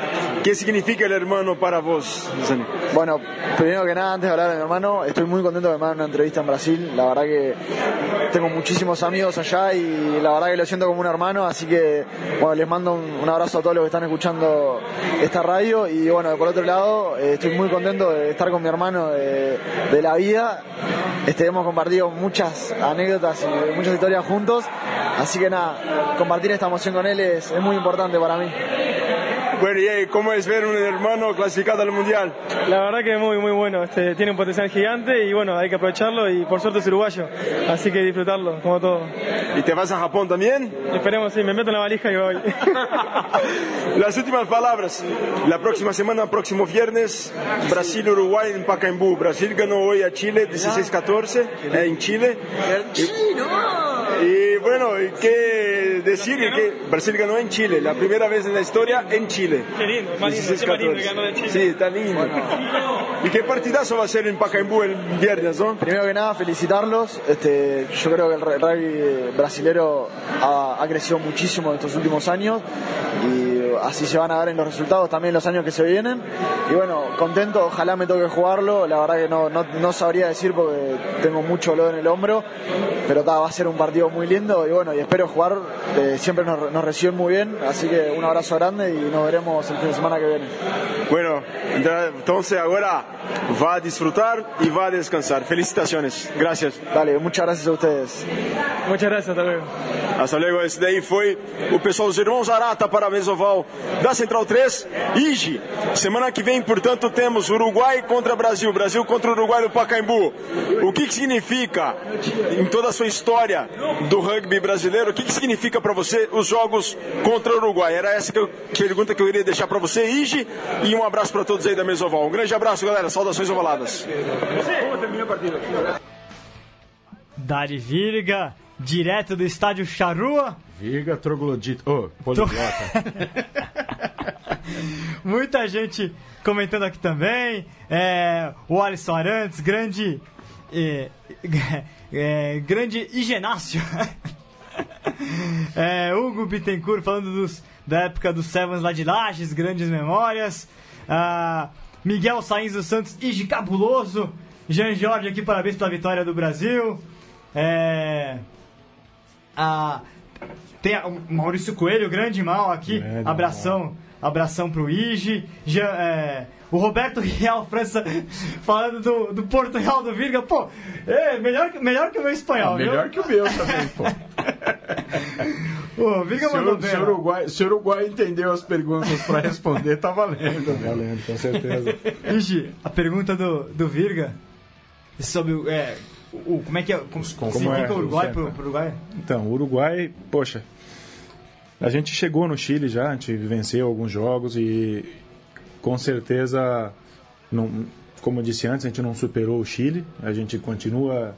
¿Qué significa el hermano para vos, Zani?
Bueno, primero que nada, antes de hablar de mi hermano, estoy muy contento de hagan una entrevista en Brasil. La verdad que tengo muchísimos amigos allá y la verdad que lo siento como un hermano, así que bueno, les mando un, abrazo a todos los que están escuchando esta radio y bueno, por otro lado, eh, estoy muy contento de estar con mi hermano de, la vida. Este, hemos compartido muchas anécdotas y muchas historias juntos, así que nada, compartir esta emoción con él es muy importante para mí.
Bueno, y eh, ¿cómo es ver un hermano clasificado al Mundial?
La verdad que es muy, muy bueno. Este, tiene un potencial gigante y bueno, hay que aprovecharlo y por suerte es uruguayo. Así que disfrutarlo, como todo.
¿Y te vas a Japón también?
Esperemos, sí, me meto en la valija y voy. [laughs]
Las últimas palabras. La próxima semana, próximo viernes, Brasil-Uruguay en Pacaembu. Brasil ganó hoy a Chile 16-14 eh, en Chile. Y, y bueno, ¿y ¿qué decir? Que Brasil ganó en Chile, la primera vez en la historia en Chile.
Qué lindo, más lindo, qué más lindo que ganó de Chile.
Sí, está lindo. ¿Y qué partidazo va a ser en Pacaembu el viernes, no?
Primero que nada, felicitarlos. Este, yo creo que el rugby brasilero ha, ha crecido muchísimo en estos últimos años y así se van a ver en los resultados también los años que se vienen. Y bueno, contento, ojalá me toque jugarlo. La verdad que no, no, no sabría decir porque tengo mucho dolor en el hombro, pero ta, va a ser un partido muy lindo y bueno, y espero jugar. Eh, siempre nos, nos reciben muy bien, así que un abrazo grande y nos veremos el fin de semana que viene.
Bueno, entonces ahora va a disfrutar y va a descansar. Felicitaciones. Gracias.
Dale, muchas gracias a ustedes.
Muchas gracias, hasta luego.
Hasta luego. Esse daí foi o pessoal dos Irmãos Arata para a Mesoval da Central 3. Ige. Semana que vem, portanto, temos Uruguai contra Brasil, Brasil contra Uruguai no Pacaembu. O que, que significa, em toda a sua história do rugby brasileiro, o que, que significa para você os jogos contra o Uruguai? Era essa que eu, que pergunta que eu queria deixar para você, Ige, e um abraço para todos aí da Mesoval. Um grande abraço, galera. Saudações ovaladas.
Dari Virga, direto do estádio Charrua.
Virga troglodita. Ô, poliglota. [laughs]
Muita gente comentando aqui também. É, o Alisson Arantes, grande. É, [laughs] é, grande Igenácio. [laughs] É, Hugo Bittencourt falando dos, da época dos Sevens lá de Lages, grandes memórias. Ah, Miguel Sainz dos Santos, Ige Cabuloso. Jean Jorge aqui, parabéns pela vitória do Brasil. É, ah, tem a- o Maurício Coelho, grande mal aqui.
Grande
abração, abração pro Ige. Jean- é, o Roberto [laughs] Real França falando do, do Porto Real do Virga. Pô, é, melhor, que- melhor que o meu espanhol, viu?
Melhor que o meu também, pô. [laughs]
O Virga
Se
mandou
o,
bem.
se, o. Uruguai, se o Uruguai entendeu as perguntas para responder, tá valendo. né?
Valendo, com certeza. [laughs]
Ige, a pergunta do, do Virga sobre o, é, o, o- como é que é, como, significa
é,
o Uruguai pro, pro Uruguai?
Então, o Uruguai, poxa, a gente chegou no Chile já, a gente venceu alguns jogos e com certeza, não, como eu disse antes, a gente não superou o Chile, a gente continua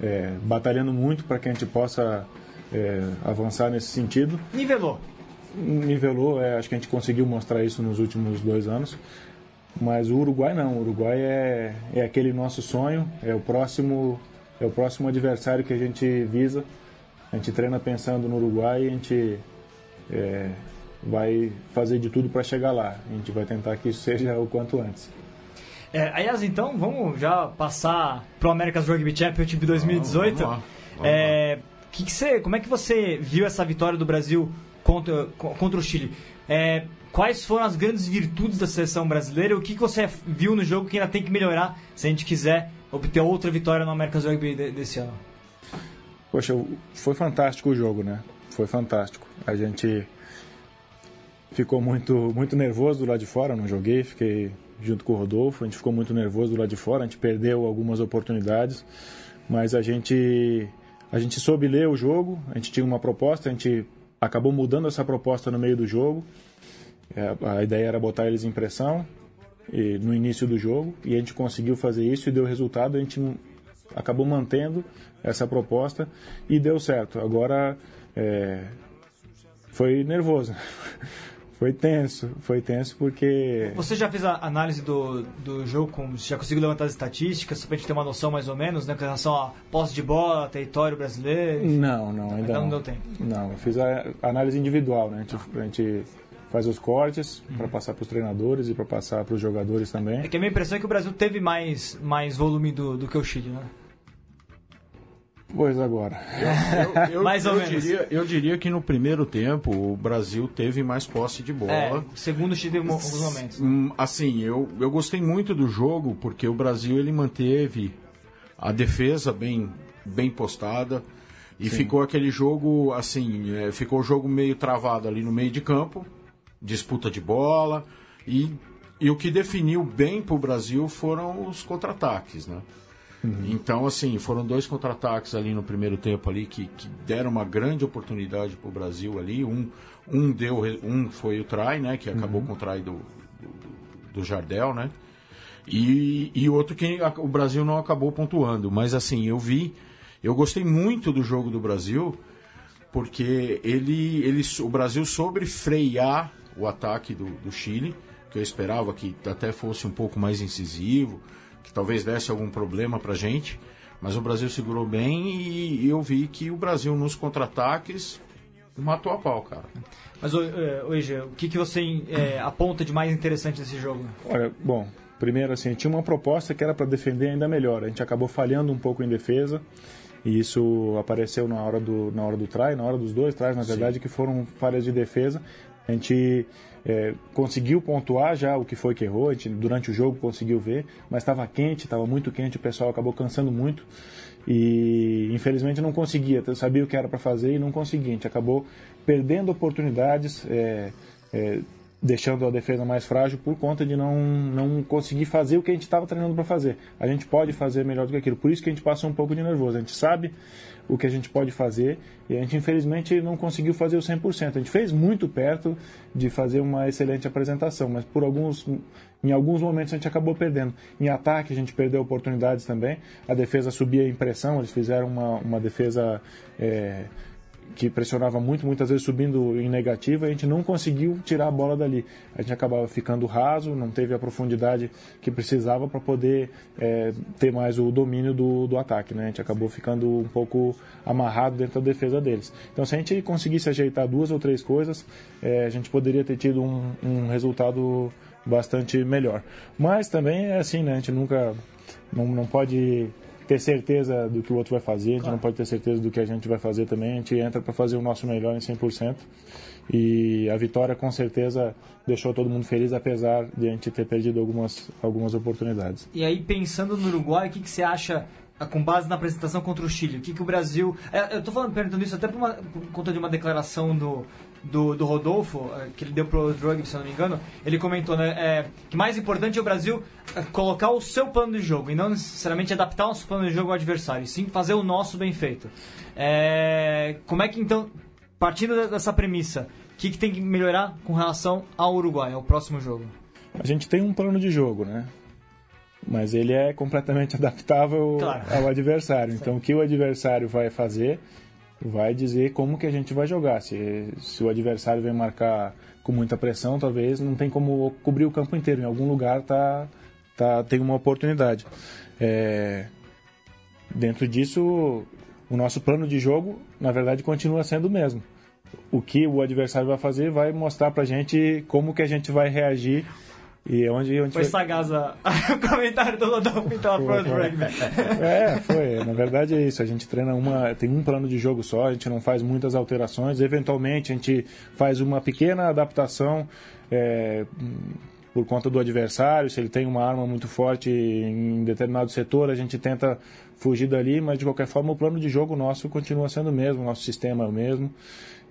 é, batalhando muito para que a gente possa é, avançar nesse sentido.
Nivelou.
Nivelou, é, acho que a gente conseguiu mostrar isso nos últimos dois anos. Mas o Uruguai não, o Uruguai é, é aquele nosso sonho, é o próximo é o próximo adversário que a gente visa. A gente treina pensando no Uruguai e a gente é, vai fazer de tudo para chegar lá. A gente vai tentar que isso [laughs] seja o quanto antes.
É, aliás, então, vamos já passar pro America's Rugby Championship 2018.
Vamos lá, vamos
É, que que você, como é que você viu essa vitória do Brasil contra, co- contra o Chile? É, quais foram as grandes virtudes da seleção brasileira? O que, que você viu no jogo que ainda tem que melhorar se a gente quiser obter outra vitória no America's Rugby de- desse ano?
Poxa, foi fantástico o jogo, né? Foi fantástico. A gente ficou muito, muito nervoso do lado de fora, não joguei, fiquei junto com o Rodolfo, a gente ficou muito nervoso do lado de fora, a gente perdeu algumas oportunidades, mas a gente, a gente soube ler o jogo, a gente tinha uma proposta, a gente acabou mudando essa proposta no meio do jogo. É, A ideia era botar eles em pressão e, no início do jogo e a gente conseguiu fazer isso e deu resultado. A gente acabou mantendo essa proposta e deu certo. Agora é, foi nervoso. [laughs] Foi tenso, foi tenso porque.
Você já fez a análise do, do jogo, com, já conseguiu levantar as estatísticas, só pra gente ter uma noção mais ou menos, né, com relação a posse de bola, território brasileiro?
Não, não, ainda,
ainda
não.
não deu tempo.
Não, eu fiz a análise individual, né? A gente, a gente faz os cortes para passar para os treinadores e para passar para os jogadores também.
É que a minha impressão é que o Brasil teve mais, mais volume do, do que o Chile, né?
Pois agora.
Eu, eu, [laughs]
Mais ou
eu
menos.
Diria, eu diria que no primeiro tempo o Brasil teve mais posse de bola.
É, segundo teve alguns momentos.
Hum, Assim, eu, eu gostei muito do jogo porque o Brasil ele manteve a defesa bem, bem postada e ficou aquele jogo assim, é, ficou o jogo meio travado ali no meio de campo, disputa de bola e, e o que definiu bem para o Brasil foram os contra-ataques, né? Então, assim, foram dois contra-ataques ali no primeiro tempo ali que, que deram uma grande oportunidade para o Brasil ali. Um, um deu, um foi o try, né? Que acabou com o try do, do, do Jardel, né? E, e outro que o Brasil não acabou pontuando. Mas assim, eu vi, eu gostei muito do jogo do Brasil, porque ele, ele, o Brasil soube frear o ataque do, do Chile, que eu esperava que até fosse um pouco mais incisivo, que talvez desse algum problema pra gente. Mas o Brasil segurou bem e, eu vi que o Brasil nos contra-ataques matou a pau, cara.
Mas, ô, é, o que, que você é, aponta de mais interessante nesse jogo?
Olha, bom, primeiro assim, tinha uma proposta que era para defender ainda melhor. A gente acabou falhando um pouco em defesa. E isso apareceu na hora do, na hora do try, na hora dos dois tries, na verdade, que foram falhas de defesa. A gente é, conseguiu pontuar já o que foi que errou, a gente, durante o jogo conseguiu ver, mas estava quente, estava muito quente, o pessoal acabou cansando muito e infelizmente não conseguia, sabia o que era para fazer e não conseguia, a gente acabou perdendo oportunidades, é, é, deixando a defesa mais frágil por conta de não, não conseguir fazer o que a gente estava treinando para fazer. A gente pode fazer melhor do que aquilo, por isso que a gente passa um pouco de nervoso, a gente sabe o que a gente pode fazer e a gente infelizmente não conseguiu fazer o 100%. A gente fez muito perto de fazer uma excelente apresentação, mas por alguns em alguns momentos a gente acabou perdendo. Em ataque a gente perdeu oportunidades também. A defesa subia em pressão, eles fizeram uma, uma defesa é, que pressionava muito, muitas vezes subindo em negativo, e a gente não conseguiu tirar a bola dali. A gente acabava ficando raso, não teve a profundidade que precisava para poder é, ter mais o domínio do, do ataque. Né? A gente acabou ficando um pouco amarrado dentro da defesa deles. Então, se a gente conseguisse ajeitar duas ou três coisas, é, a gente poderia ter tido um, um resultado bastante melhor. Mas também é assim, né? A gente nunca não, não pode ter certeza do que o outro vai fazer, a gente não pode ter certeza do que a gente vai fazer também. A gente entra para fazer o nosso melhor em 100%. E a vitória com certeza deixou todo mundo feliz, apesar de a gente ter perdido algumas, algumas oportunidades.
E aí, pensando no Uruguai, o que, que você acha, ah, com base na apresentação contra o Chile? O que, que o Brasil. É, eu falando, perguntando isso até por, uma, por conta de uma declaração do, do, do Rodolfo, é, que ele deu pro Drug, se eu não me engano. Ele comentou né, é, que mais importante é o Brasil é, colocar o seu plano de jogo e não necessariamente adaptar o nosso plano de jogo ao adversário, e sim fazer o nosso bem feito. É, como é que então, partindo dessa premissa, o que, que tem que melhorar com relação ao Uruguai, ao próximo jogo?
A gente tem um plano de jogo, né? Mas ele é completamente [laughs] adaptável
Claro.
ao adversário. Então, o que o adversário vai fazer vai dizer como que a gente vai jogar. Se, se o adversário vem marcar com muita pressão, talvez não tem como cobrir o campo inteiro. Em algum lugar tá, tá, tem uma oportunidade. É, dentro disso, o nosso plano de jogo, na verdade, continua sendo o mesmo. O que o adversário vai fazer vai mostrar pra gente como que a gente vai reagir e onde, onde
Foi sagaz a- [laughs] o comentário do Rodolfo então pro Drug. [laughs]
É, foi. Na verdade é isso. A gente treina uma. Tem um plano de jogo só, a gente não faz muitas alterações. Eventualmente a gente faz uma pequena adaptação é, por conta do adversário. Se ele tem uma arma muito forte em determinado setor, a gente tenta fugir dali, mas de qualquer forma o plano de jogo nosso continua sendo o mesmo, o nosso sistema é o mesmo.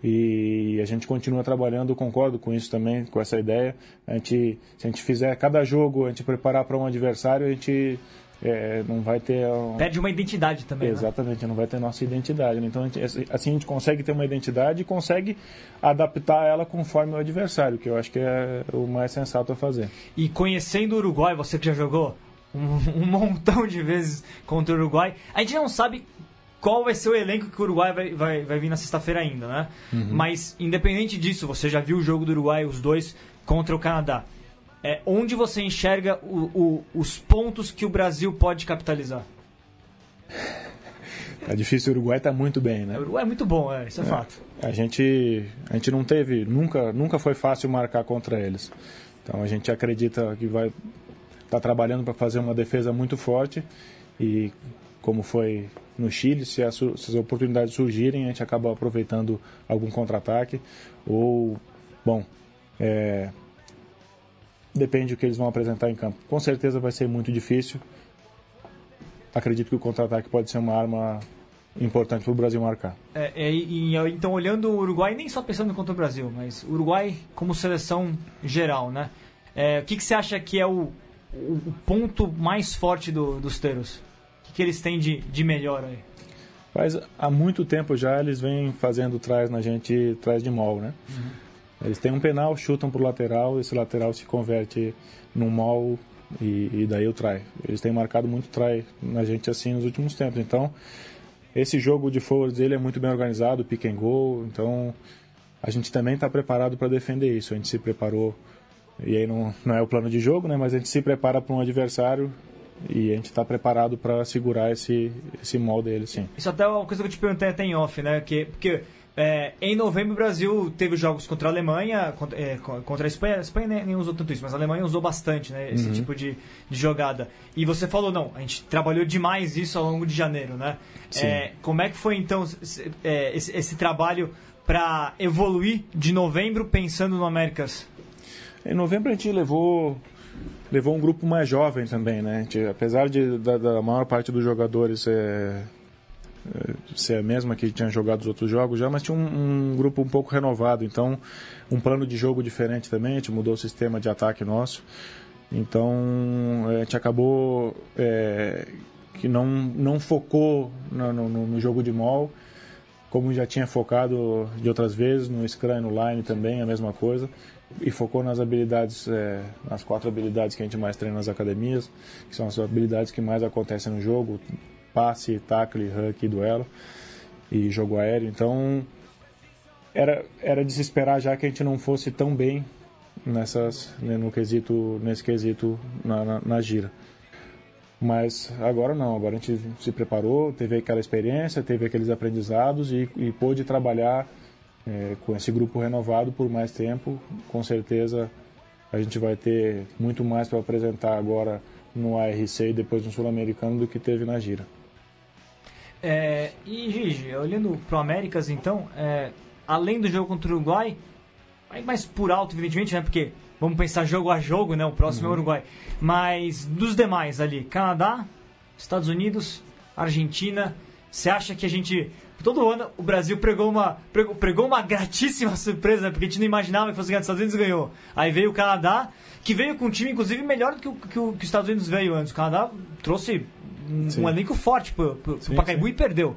E a gente continua trabalhando, concordo com isso também, com essa ideia. A gente, se a gente fizer cada jogo, a gente preparar para um adversário, a gente é, não vai ter. um-
Perde uma identidade também. né?
Exatamente, não vai ter nossa identidade. né? Então, a gente- assim a gente consegue ter uma identidade e consegue adaptar ela conforme o adversário, que eu acho que é o mais sensato a fazer.
E conhecendo o Uruguai, você que já jogou um, [laughs] um montão de vezes contra o Uruguai, a gente não sabe qual vai ser o elenco que o Uruguai vai, vai, vai vir na sexta-feira ainda, né? Mas, independente disso, você já viu o jogo do Uruguai, os dois, contra o Canadá. É, onde você enxerga o- o- os pontos que o Brasil pode capitalizar?
É [laughs] difícil, o Uruguai está muito bem, né?
O Uruguai é muito bom, é, isso é, fato.
A gente, a gente não teve, nunca, nunca foi fácil marcar contra eles. Então a gente acredita que vai estar trabalhando para fazer uma defesa muito forte e como foi no Chile, se as, se as oportunidades surgirem, a gente acaba aproveitando algum contra-ataque ou, bom, é, depende do que eles vão apresentar em campo. Com certeza vai ser muito difícil. Acredito que o contra-ataque pode ser uma arma importante para o Brasil marcar.
É, é, e- então, olhando o Uruguai, nem só pensando contra o Brasil, mas o Uruguai como seleção geral, né? É, o que, que você acha que é o- o ponto mais forte do- dos Teros? O que, que eles têm de, de melhor aí?
Mas há muito tempo já eles vêm fazendo trás na gente, trás de mol, né? Eles têm um penal, chutam pro lateral, esse lateral se converte num mol e, e daí o trai. Eles têm marcado muito trai na gente assim nos últimos tempos. Então, esse jogo de forwards ele é muito bem organizado, pick and go, então a gente também está preparado para defender isso. A gente se preparou, e aí não, não é o plano de jogo, né? Mas a gente se prepara para um adversário e a gente está preparado para segurar esse, esse mol dele, sim.
Isso até é uma coisa que eu te perguntei até em off, né? Que, porque é, em novembro o Brasil teve jogos contra a Alemanha, contra, é, co- contra a Espanha. A Espanha nem, nem usou tanto isso, mas a Alemanha usou bastante, né? Esse tipo de, de jogada. E você falou, não, a gente trabalhou demais isso ao longo de janeiro, né? É, como é que foi então se- é, esse, esse trabalho para evoluir de novembro pensando no Américas?
Em novembro a gente levou levou um grupo mais jovem também, né? Apesar de da, da maior parte dos jogadores é, é, ser a mesma que tinha jogado os outros jogos já, mas tinha um, um grupo um pouco renovado, então um plano de jogo diferente também. A gente mudou o sistema de ataque nosso, então a gente acabou é, que não não focou no, no, no jogo de mol como já tinha focado de outras vezes no Scrum e no Line também, a mesma coisa, e focou nas habilidades, é, nas quatro habilidades que a gente mais treina nas academias, que são as habilidades que mais acontecem no jogo, passe, tackle, huck duelo, e jogo aéreo. Então, era, era de se esperar já que a gente não fosse tão bem nessas, né, no quesito, nesse quesito na, na, na gira. Mas agora não, agora a gente se preparou, teve aquela experiência, teve aqueles aprendizados e, e pôde trabalhar é, com esse grupo renovado por mais tempo. Com certeza a gente vai ter muito mais para apresentar agora no ARC e depois no Sul-Americano do que teve na gira.
É, e Gigi, olhando pro Américas então, é, além do jogo contra o Uruguai, mais por alto, evidentemente, né? Porque vamos pensar jogo a jogo, né? O próximo é o Uruguai. Mas dos demais ali, Canadá, Estados Unidos, Argentina, você acha que a gente. Todo ano o Brasil pregou uma, pregou, pregou uma gratíssima surpresa, né? Porque a gente não imaginava que fosse ganhar dos Estados Unidos e ganhou. Aí veio o Canadá, que veio com um time, inclusive, melhor do que o que, o, que os Estados Unidos veio antes. O Canadá trouxe um,
Sim.
um elenco forte pro, pro, pro
Sim,
Pacaembu
sim.
e perdeu.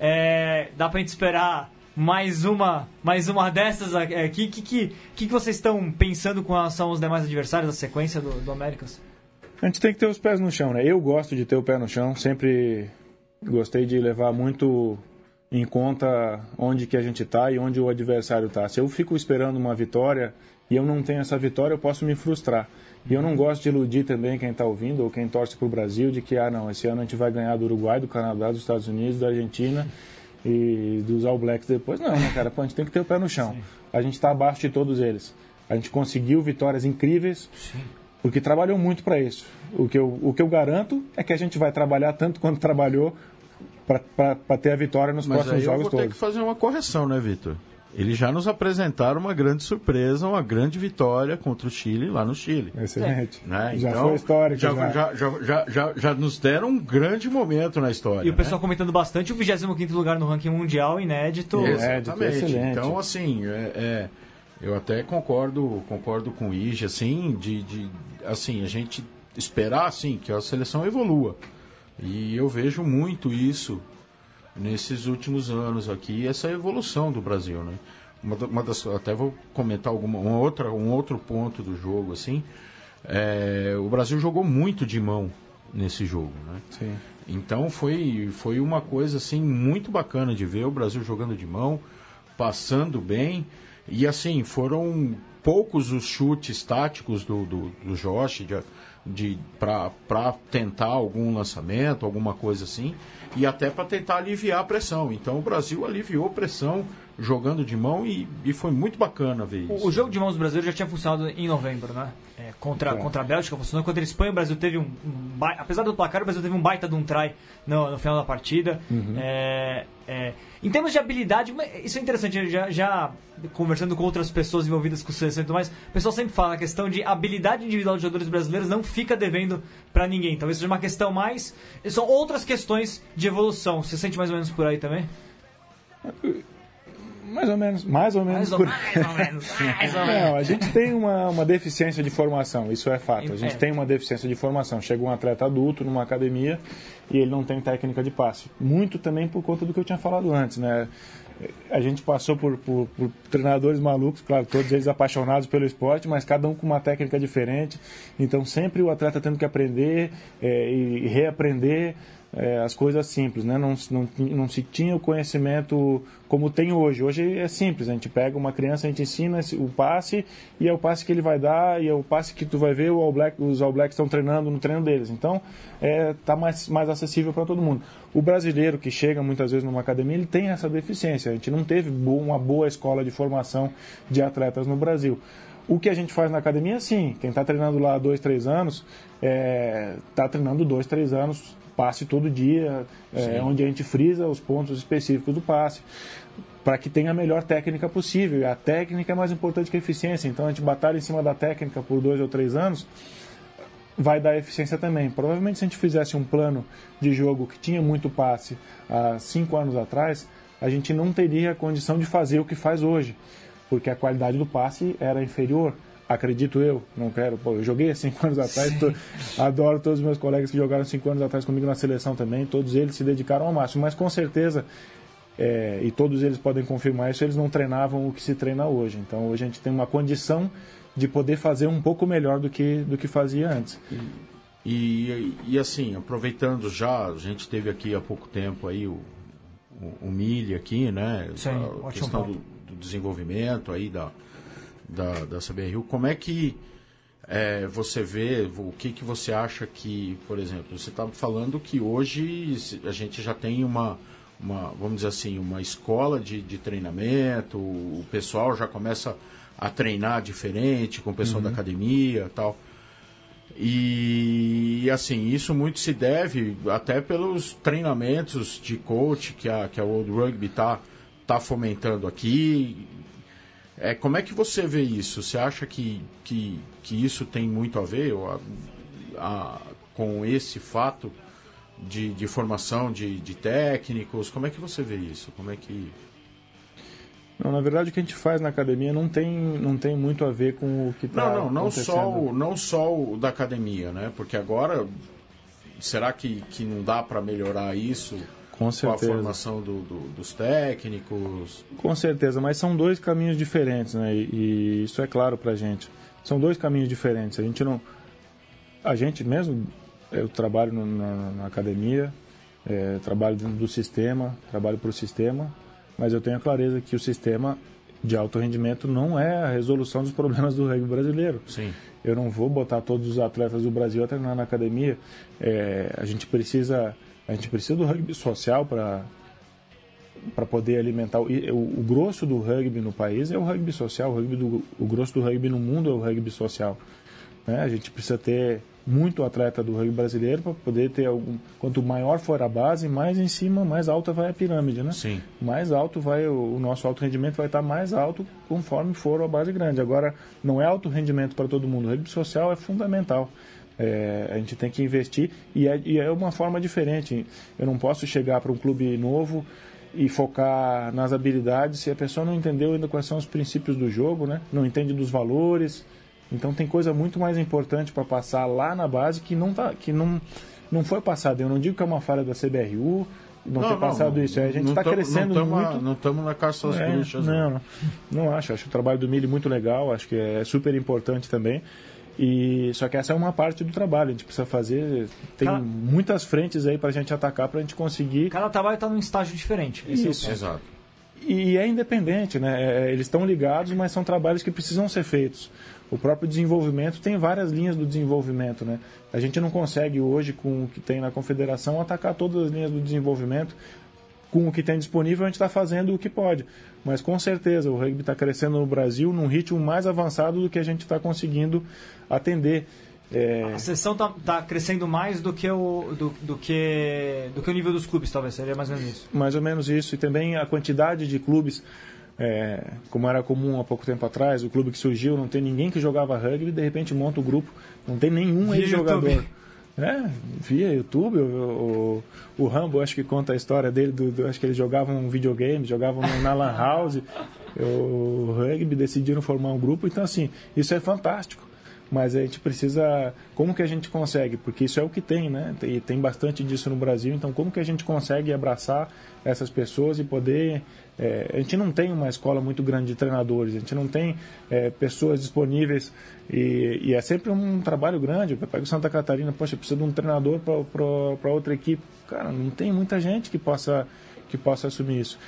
É, dá pra gente esperar mais uma, mais uma dessas aqui. O que, que, que, que vocês estão pensando com relação aos demais adversários da sequência do, do Américas?
A gente tem que ter os pés no chão, né? Eu gosto de ter o pé no chão, sempre gostei de levar muito em conta onde que a gente está e onde o adversário está. Se eu fico esperando uma vitória e eu não tenho essa vitória, eu posso me frustrar. E eu não gosto de iludir também quem está ouvindo ou quem torce para o Brasil de que, ah, não, esse ano a gente vai ganhar do Uruguai, do Canadá, dos Estados Unidos, da Argentina e dos All Blacks depois. Não, né, cara? Pô, a gente tem que ter o pé no chão. A gente está abaixo de todos eles. A gente conseguiu vitórias incríveis porque trabalhou muito para isso. O que, eu, o que eu garanto é que a gente vai trabalhar tanto quanto trabalhou para ter a vitória nos
Mas
próximos
aí eu
jogos
vou ter
todos.
que fazer uma correção, né, Vitor? Eles já nos apresentaram uma grande surpresa, uma grande vitória contra o Chile lá no Chile.
Excelente.
né?
Já
Então,
foi histórico.
Já,
Já,
já, já, já, nos deram um grande momento na história.
E o pessoal
né?
comentando bastante o 25 lugar no ranking mundial, inédito.
Inédito,
Exatamente.
excelente.
Então, assim, é, é, eu até concordo, concordo com o Ige, assim, de, de assim, a gente esperar assim, que a seleção evolua. E eu vejo muito isso nesses últimos anos aqui, essa evolução do Brasil, né? Uma, uma das, até vou comentar alguma, uma outra, um outro ponto do jogo, assim. É, o Brasil jogou muito de mão nesse jogo, né?
Sim.
Então foi, foi uma coisa assim muito bacana de ver o Brasil jogando de mão, passando bem. E assim, foram poucos os chutes táticos do, do, do Josh de, de, para tentar algum lançamento, alguma coisa assim, e até para tentar aliviar a pressão. Então o Brasil aliviou a pressão jogando de mão e, e foi muito bacana ver isso.
O, o jogo de mãos brasileiro já tinha funcionado em novembro, né? É, contra, contra a Bélgica funcionou. Contra a Espanha, o Brasil teve um. um ba- apesar do placar, o Brasil teve um baita de um try no, no final da partida. É, é, em termos de habilidade, isso é interessante. Já, já conversando com outras pessoas envolvidas com seleção e tudo mais, o pessoal sempre fala a questão de habilidade individual de jogadores brasileiros não fica devendo pra ninguém. Talvez seja uma questão mais. São outras questões de evolução. Você sente mais ou menos por aí também?
Mais ou menos, mais ou menos
Mais ou,
por
mais ou menos. [laughs] Mais ou menos.
Não, a gente tem uma, uma deficiência de formação, isso é fato. A gente
É.
tem uma deficiência de formação. Chega um atleta adulto numa academia e ele não tem técnica de passe. Muito também por conta do que eu tinha falado antes, né? A gente passou por, por- por treinadores malucos, claro, todos eles apaixonados pelo esporte, mas cada um com uma técnica diferente. Então sempre o atleta tendo que aprender é, e reaprender é, as coisas simples, né? Não, não, não se tinha o conhecimento como tem hoje. Hoje é simples, a gente pega uma criança, a gente ensina o passe e é o passe que ele vai dar e é o passe que tu vai ver All Black, os All Blacks estão treinando no treino deles. Então, é, tá mais, mais acessível para todo mundo. O brasileiro que chega muitas vezes numa academia, ele tem essa deficiência. A gente não teve uma boa escola de formação de atletas no Brasil. O que a gente faz na academia, sim. Quem está treinando lá há dois, três anos, está treinando dois, três anos, passe todo dia, é, onde a gente frisa os pontos específicos do passe, para que tenha a melhor técnica possível. E a técnica é mais importante que a eficiência. Então a gente batalha em cima da técnica por dois ou três anos, vai dar eficiência também. Provavelmente se a gente fizesse um plano de jogo que tinha muito passe há cinco anos atrás, a gente não teria a condição de fazer o que faz hoje, porque a qualidade do passe era inferior. Acredito eu, não quero. Pô, eu joguei há cinco anos atrás, tô- adoro todos os meus colegas que jogaram cinco anos atrás comigo na seleção também, todos eles se dedicaram ao máximo, mas com certeza, é, e todos eles podem confirmar isso, eles não treinavam o que se treina hoje. Então hoje a gente tem uma condição de poder fazer um pouco melhor do que, do que fazia antes.
E, e assim, aproveitando já, a gente teve aqui há pouco tempo aí o, o, o aqui, né?
Sim,
a
ótimo
questão do, do desenvolvimento aí da, da, da CBRU. Como é que é, você vê, o que, que você acha que, por exemplo, você está falando que hoje a gente já tem uma, uma vamos dizer assim, uma escola de, de treinamento, o pessoal já começa a treinar diferente com o pessoal da academia e tal. E assim, isso muito se deve até pelos treinamentos de coach que a, que a World Rugby está tá fomentando aqui. É, como é que você vê isso? Você acha que, que, que isso tem muito a ver a- a- com esse fato de, de formação de, de técnicos? Como é que você vê isso? Como é que.
Não, na verdade o que a gente faz na academia não tem, não tem muito a ver com o que está
Não, não, não só, o, não só o da academia, né? Porque agora, será que, que não dá para melhorar isso
Com
com a
certeza.
formação do- do- dos técnicos?
Com certeza, mas são dois caminhos diferentes, né? E, e isso é claro pra gente. São dois caminhos diferentes. A gente não. A gente mesmo, eu trabalho no- na, na academia, é, trabalho dentro do sistema, trabalho para o sistema, mas eu tenho a clareza que o sistema de alto rendimento não é a resolução dos problemas do rugby brasileiro.
Sim.
Eu não vou botar todos os atletas do Brasil a treinar na academia. É, a gente precisa, a gente precisa do rugby social para para poder alimentar o, o, o grosso do rugby no país é o rugby social. O, rugby do, o grosso do rugby no mundo é o rugby social. né? A gente precisa ter muito atleta do rugby brasileiro para poder ter algum. Quanto maior for a base, mais em cima, mais alta vai a pirâmide, né?
Sim.
mais alto vai o, o nosso alto rendimento vai estar mais alto conforme for a base grande. Agora, não é alto rendimento para todo mundo. O rugby social é fundamental. É, a gente tem que investir e é, e é uma forma diferente. Eu não posso chegar para um clube novo e focar nas habilidades se a pessoa não entendeu ainda quais são os princípios do jogo, né? Não entende dos valores. Então tem coisa muito mais importante para passar lá na base que não tá, que não não foi passada. Eu não digo que é uma falha da CBRU não, ter passado isso. A gente
não
está crescendo
não tamo-
muito.
Não estamos na caça às
É,
bruxas.
não, não, não acho. Acho o trabalho do Mili muito legal, acho que é super importante também. E só que essa é uma parte do trabalho, a gente precisa fazer, tem
Cada-
muitas frentes aí para a gente atacar para a gente conseguir
Cada trabalho está num estágio diferente. Esse é
Isso.
ponto.
Exato.
E é independente, né? É, Eles estão ligados, mas são trabalhos que precisam ser feitos. O próprio desenvolvimento tem várias linhas do desenvolvimento, né? A gente não consegue hoje, com o que tem na confederação, atacar todas as linhas do desenvolvimento. Com o que tem disponível, a gente está fazendo o que pode. Mas com certeza, o rugby está crescendo no Brasil num ritmo mais avançado do que a gente está conseguindo atender. É,
A sessão tá, tá crescendo mais do que, o, do, do que, do que o nível dos clubes, talvez. Seria mais ou menos isso.
mais ou menos isso. E também a quantidade de clubes, é, como era comum há pouco tempo atrás, o clube que surgiu, não tem ninguém que jogava rugby, de repente monta o grupo, não tem nenhum ex-jogador.
YouTube.
É, via YouTube, o, o, o Rambo acho que conta a história dele, do, do- acho que eles jogavam um videogame, jogavam na Lan House, [laughs] o rugby, decidiram formar um grupo, então assim, isso é fantástico. Mas a gente precisa. Como que a gente consegue? Porque isso é o que tem, né? E tem bastante disso no Brasil. Então, como que a gente consegue abraçar essas pessoas e poder. É, a gente não tem uma escola muito grande de treinadores, a gente não tem é, pessoas disponíveis. E, e é sempre um trabalho grande. Eu pego Santa Catarina, poxa, precisa de um treinador para outra equipe. Cara, não tem muita gente que possa, que possa assumir isso.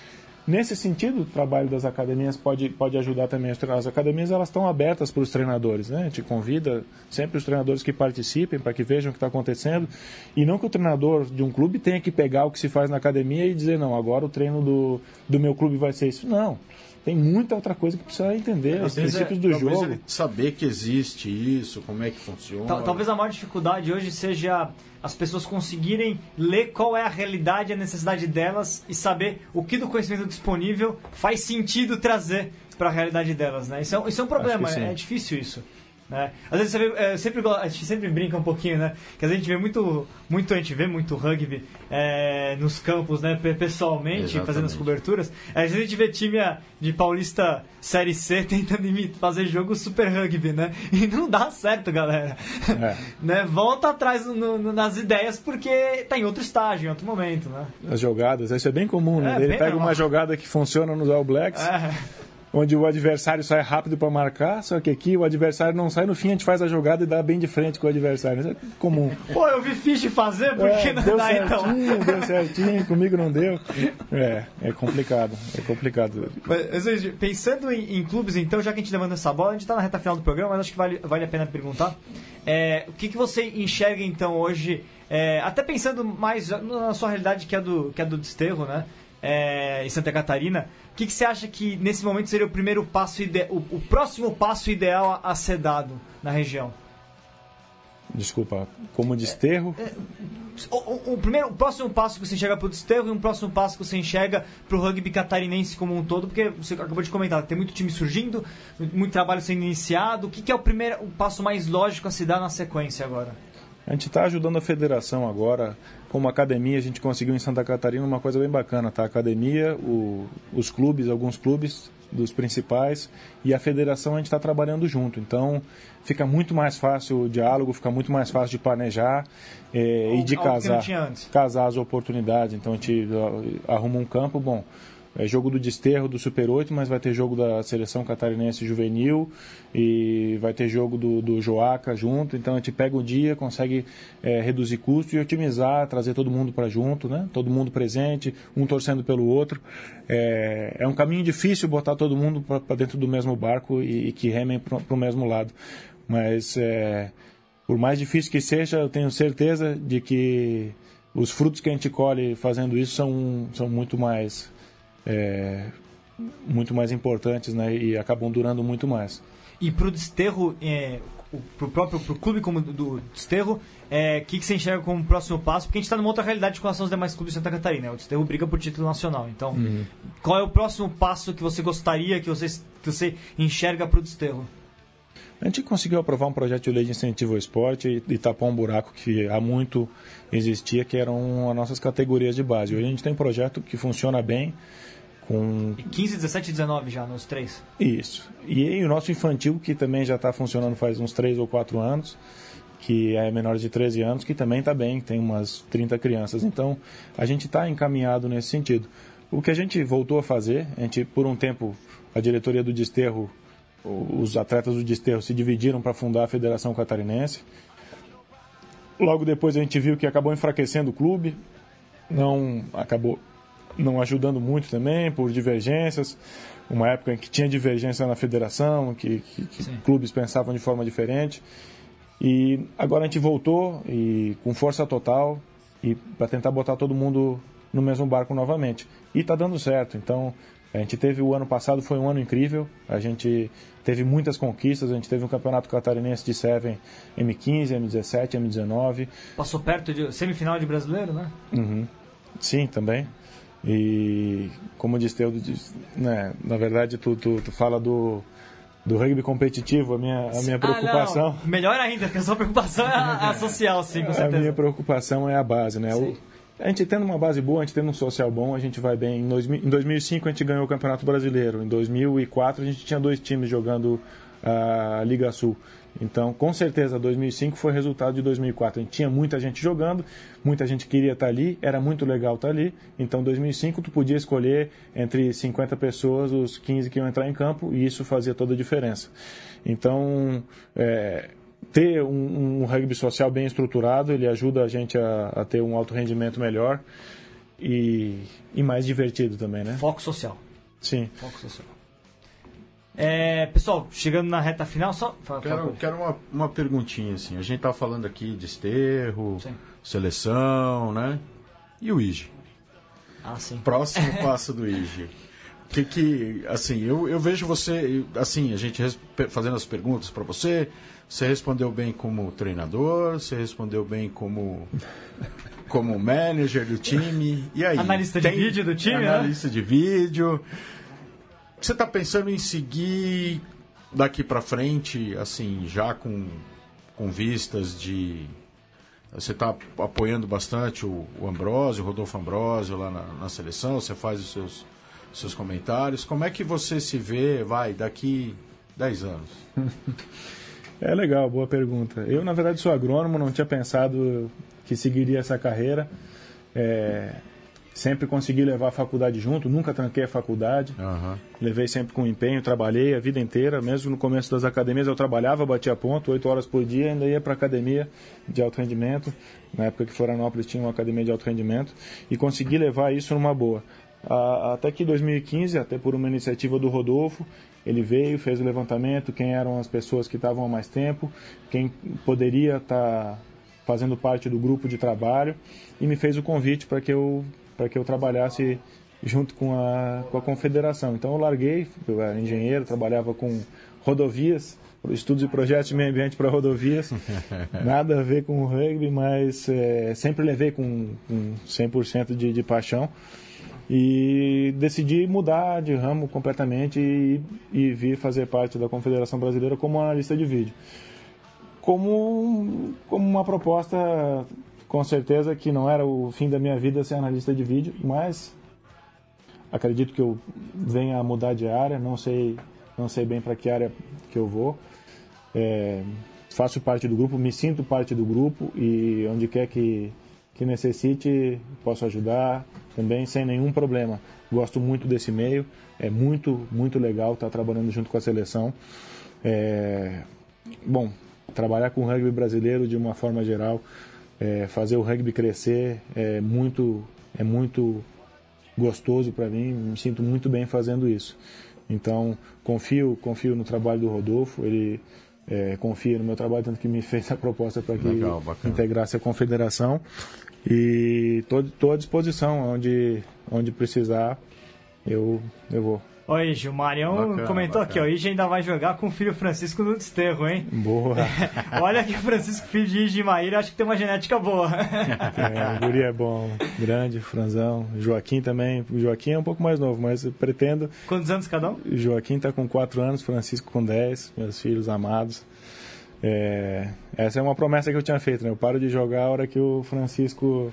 Nesse sentido, o trabalho das academias pode, pode ajudar também. As academias elas estão abertas para os treinadores, né? A gente convida sempre os treinadores que participem para que vejam o que está acontecendo. E não que o treinador de um clube tenha que pegar o que se faz na academia e dizer, não, agora o treino do, do meu clube vai ser isso. Não. Tem muita outra coisa que precisa entender, os princípios
é-
do jogo.
saber que existe isso, como é que funciona.
Tal- Talvez a maior dificuldade hoje seja as pessoas conseguirem ler qual é a realidade e a necessidade delas e saber o que do conhecimento disponível faz sentido trazer para a realidade delas, né? Isso é, um- isso é um problema, é, é difícil isso. Né? Às vezes você vê, é, sempre, a gente sempre brinca um pouquinho, né? Que às vezes a gente vê muito, muito, a gente vê muito rugby é, nos campos, né? pe- Pessoalmente,
Exatamente.
fazendo as coberturas. Às vezes a gente vê time a- de Paulista Série C [laughs] tentando fazer jogo super rugby, né? E não dá certo, galera.
É. [laughs]
né? Volta atrás no- no- nas ideias porque tá em outro estágio, em outro momento, né?
As jogadas, isso é bem comum, né?
É,
Ele pega
normal.
uma jogada que funciona nos All Blacks,
É.
onde o adversário sai rápido para marcar, só que aqui o adversário não sai, no fim a gente faz a jogada e dá bem de frente com o adversário. Isso é comum.
Pô, eu vi Fish fazer, por que
É,
não
deu
dá então?
certinho, deu certinho, comigo não deu. É, é complicado, é complicado.
Mas, pensando em, em clubes, então, já que a gente levanta essa bola, a gente está na reta final do programa, mas acho que vale, vale a pena perguntar. É, o que, que você enxerga, então, hoje, é, até pensando mais na sua realidade, que é do, que é do desterro, né? É, em Santa Catarina, o que, que você acha que nesse momento seria o primeiro passo, o, o próximo passo ideal a, a ser dado na região?
Desculpa, como desterro,
O, o- o primeiro, o próximo passo que você enxerga para o desterro e um próximo passo que você enxerga para o rugby catarinense como um todo, porque você acabou de comentar, tem muito time surgindo, muito trabalho sendo iniciado. O que, que é o primeiro, o passo mais lógico a se dar na sequência agora?
a gente está ajudando a federação agora. Como academia, a gente conseguiu em Santa Catarina uma coisa bem bacana, tá? A academia, o- os clubes, alguns clubes dos principais e a federação a gente está trabalhando junto. Então fica muito mais fácil o diálogo, fica muito mais fácil de planejar eh, e de casar, casar as oportunidades. Então a gente ó, arruma um campo, bom, é jogo do Desterro do Super 8, mas vai ter jogo da seleção catarinense juvenil e vai ter jogo do, do Joaca junto. Então a gente pega o dia, consegue é, reduzir custo e otimizar, trazer todo mundo para junto, né? Todo mundo presente, um torcendo pelo outro. É, é um caminho difícil botar todo mundo para dentro do mesmo barco e, e que remem para o mesmo lado. Mas é, por mais difícil que seja, eu tenho certeza de que os frutos que a gente colhe fazendo isso são, são muito mais é, muito mais importantes né, e acabam durando muito mais.
E pro desterro, é, o- pro próprio pro clube como do, desterro, é, o que, que você enxerga como próximo passo? Porque a gente está numa outra realidade com relação aos demais clubes de Santa Catarina. né? O desterro briga por título nacional. Então, qual é o próximo passo que você gostaria, que você, que você enxerga pro desterro?
A gente conseguiu aprovar um projeto de lei de incentivo ao esporte e, e tapar um buraco que há muito existia, que eram as nossas categorias de base. Hoje a gente tem um projeto que funciona bem, com
E 15, 17 e 19 já, nos três.
Isso. E aí, o nosso infantil, que também já está funcionando faz uns 3 ou 4 anos, que é menor de 13 anos, que também está bem, tem umas 30 crianças. Então, a gente está encaminhado nesse sentido. O que a gente voltou a fazer, a gente, por um tempo, a diretoria do Desterro os atletas do Desterro se dividiram para fundar a Federação Catarinense. Logo depois a gente viu que acabou enfraquecendo o clube, não acabou não ajudando muito também por divergências. Uma época em que tinha divergência na federação, que, que, que clubes pensavam de forma diferente. E agora a gente voltou e com força total e para tentar botar todo mundo no mesmo barco novamente. E está dando certo. Então a gente teve o ano passado foi um ano incrível. A gente teve muitas conquistas. A gente teve um campeonato catarinense de Seven M15, M17, M19.
Passou perto de semifinal de brasileiro, né?
Uhum. Sim, também. E como disse Teudo, né, na verdade tu, tu, tu fala do, do rugby competitivo, a minha, a minha preocupação.
Ah, Melhor ainda, porque a sua preocupação é a, a social, sim, com certeza. [laughs]
A minha preocupação é a base, né? O, a gente tendo uma base boa, a gente tendo um social bom, a gente vai bem. Em, dois, em 2005 a gente ganhou o Campeonato Brasileiro. Em 2004 a gente tinha dois times jogando a Liga Sul. Então, com certeza, 2005 foi resultado de 2004. A gente tinha muita gente jogando, muita gente queria estar ali, era muito legal estar ali. Então, 2005 tu podia escolher entre 50 pessoas os 15 que iam entrar em campo e isso fazia toda a diferença. Então, é, ter um, um, rugby social bem estruturado, ele ajuda a gente a, a ter um alto rendimento melhor e, e mais divertido também, né?
Foco social.
Sim.
Foco social. É, pessoal, chegando na reta final, só.
Fala, quero fala. quero uma, uma perguntinha assim. A gente tá falando aqui de esterro, sim. seleção, né? E o IG?
Ah, sim.
Próximo [laughs] passo do IG. Que que, assim, eu, eu vejo você, assim, a gente fazendo as perguntas para você, você respondeu bem como treinador, você respondeu bem como como manager do time. E aí?
Analista de vídeo do time,
Analista
né?
de vídeo. Você está pensando em seguir daqui para frente, assim, já com, com vistas de. Você está apoiando bastante o, o Ambrosio, o Rodolfo Ambrosio lá na, na, seleção, você faz os seus, seus comentários. Como é que você se vê, vai, daqui 10 anos? [laughs]
É legal, boa pergunta. Eu, na verdade, sou agrônomo, não tinha pensado que seguiria essa carreira. É, sempre consegui levar a faculdade junto, nunca tranquei a faculdade.
Uhum.
Levei sempre com empenho, trabalhei a vida inteira, mesmo no começo das academias eu trabalhava, batia ponto, oito horas por dia, ainda ia para academia de alto rendimento. Na época que Florianópolis tinha uma academia de alto rendimento e consegui levar isso numa boa. Até que 2015, até por uma iniciativa do Rodolfo, ele veio, fez o levantamento, quem eram as pessoas que estavam há mais tempo, quem poderia estar tá fazendo parte do grupo de trabalho e me fez o convite para que eu para que eu trabalhasse junto com a, com a confederação. Então eu larguei, eu era engenheiro, trabalhava com rodovias, estudos e projetos de meio ambiente para rodovias, [laughs] nada a ver com o rugby, mas é, sempre levei com, com 100% de, de paixão e decidi mudar de ramo completamente e, e vir fazer parte da Confederação Brasileira como analista de vídeo. Como, como uma proposta com certeza que não era o fim da minha vida ser analista de vídeo, mas acredito que eu venha a mudar de área, não sei, não sei bem para que área que eu vou. É, faço parte do grupo, me sinto parte do grupo e onde quer que, que necessite, posso ajudar também sem nenhum problema. Gosto muito desse meio, é muito, muito legal estar trabalhando junto com a seleção. É, bom, trabalhar com o rugby brasileiro de uma forma geral é, fazer o rugby crescer é muito, é muito gostoso para mim, me sinto muito bem fazendo isso. Então, confio, confio no trabalho do Rodolfo, ele é, confia no meu trabalho, tanto que me fez a proposta para que Legal, integrasse a confederação. E estou à disposição, onde, onde precisar, eu, eu vou.
Oi, Gil, o Marião bacana, comentou bacana. aqui, ó, Ige ainda vai jogar com o filho Francisco no desterro, hein?
Boa. [laughs]
Olha que o Francisco, filho de Ige Maíra, acho que tem uma genética boa. [laughs]
é, o guri é bom, grande, franzão. Joaquim também, o Joaquim é um pouco mais novo, mas pretendo...
Quantos anos cada um?
Joaquim está com 4 anos, Francisco com 10, meus filhos amados. É, essa é uma promessa que eu tinha feito, né? Eu paro de jogar a hora que o Francisco...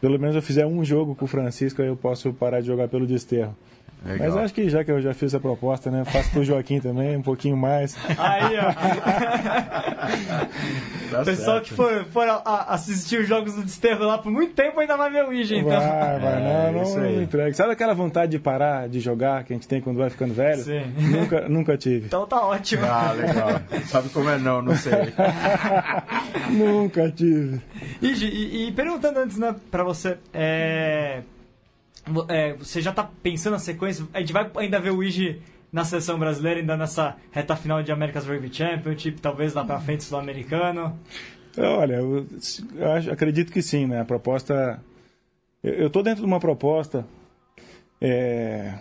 Pelo menos eu fizer um jogo com o Francisco, aí eu posso parar de jogar pelo desterro.
Legal.
Mas acho que já que eu já fiz a proposta, né? Faço pro Joaquim também, um pouquinho mais.
Aí, ó. [laughs]
Tá
Pessoal
certo.
que for, for a- a- assistir os jogos do Desterro lá por muito tempo ainda vai ver o Ouija, então.
Vai, vai,
É,
não, não, não entrega. Sabe aquela vontade de parar de jogar que a gente tem quando vai ficando velho?
Sim.
Nunca, nunca tive.
Então tá ótimo.
Ah, legal. Sabe como é não, não sei. [laughs]
Nunca tive.
E, Gi, e- e perguntando antes, né, pra você, é, é, você já tá pensando na sequência? A gente vai ainda ver o Igi na seleção brasileira, ainda nessa reta final de America's Rugby Championship, talvez lá pra frente sul-americano?
Olha, eu, eu acredito que sim, né? A proposta. Eu, tô dentro de uma proposta, é,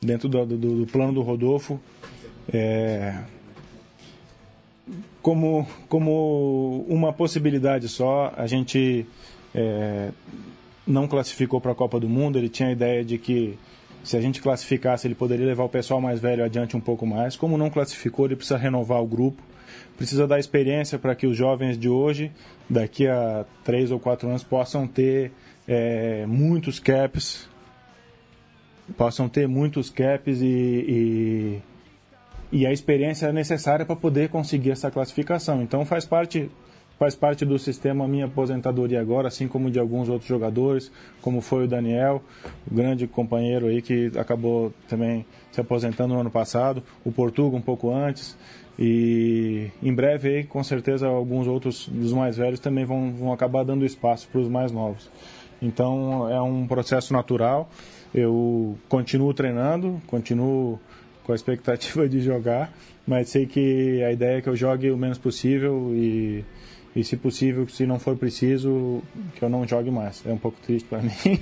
dentro do, do, do plano do Rodolfo, é, como, como uma possibilidade só. A gente é, não classificou para a Copa do Mundo, ele tinha a ideia de que se a gente classificasse, ele poderia levar o pessoal mais velho adiante um pouco mais. Como não classificou, ele precisa renovar o grupo, precisa dar experiência para que os jovens de hoje, daqui a três ou quatro anos, possam ter é, muitos caps, possam ter muitos caps e, e, e a experiência necessária para poder conseguir essa classificação. Então faz parte faz parte do sistema minha aposentadoria agora, assim como de alguns outros jogadores, como foi o Daniel, o grande companheiro aí que acabou também se aposentando no ano passado, o Portuga um pouco antes, e em breve aí, com certeza alguns outros dos mais velhos também vão, vão acabar dando espaço para os mais novos. Então é um processo natural. Eu continuo treinando, continuo com a expectativa [laughs] de jogar, mas sei que a ideia é que eu jogue o menos possível e, e se possível, se não for preciso, que eu não jogue mais. É um pouco triste para [laughs] mim,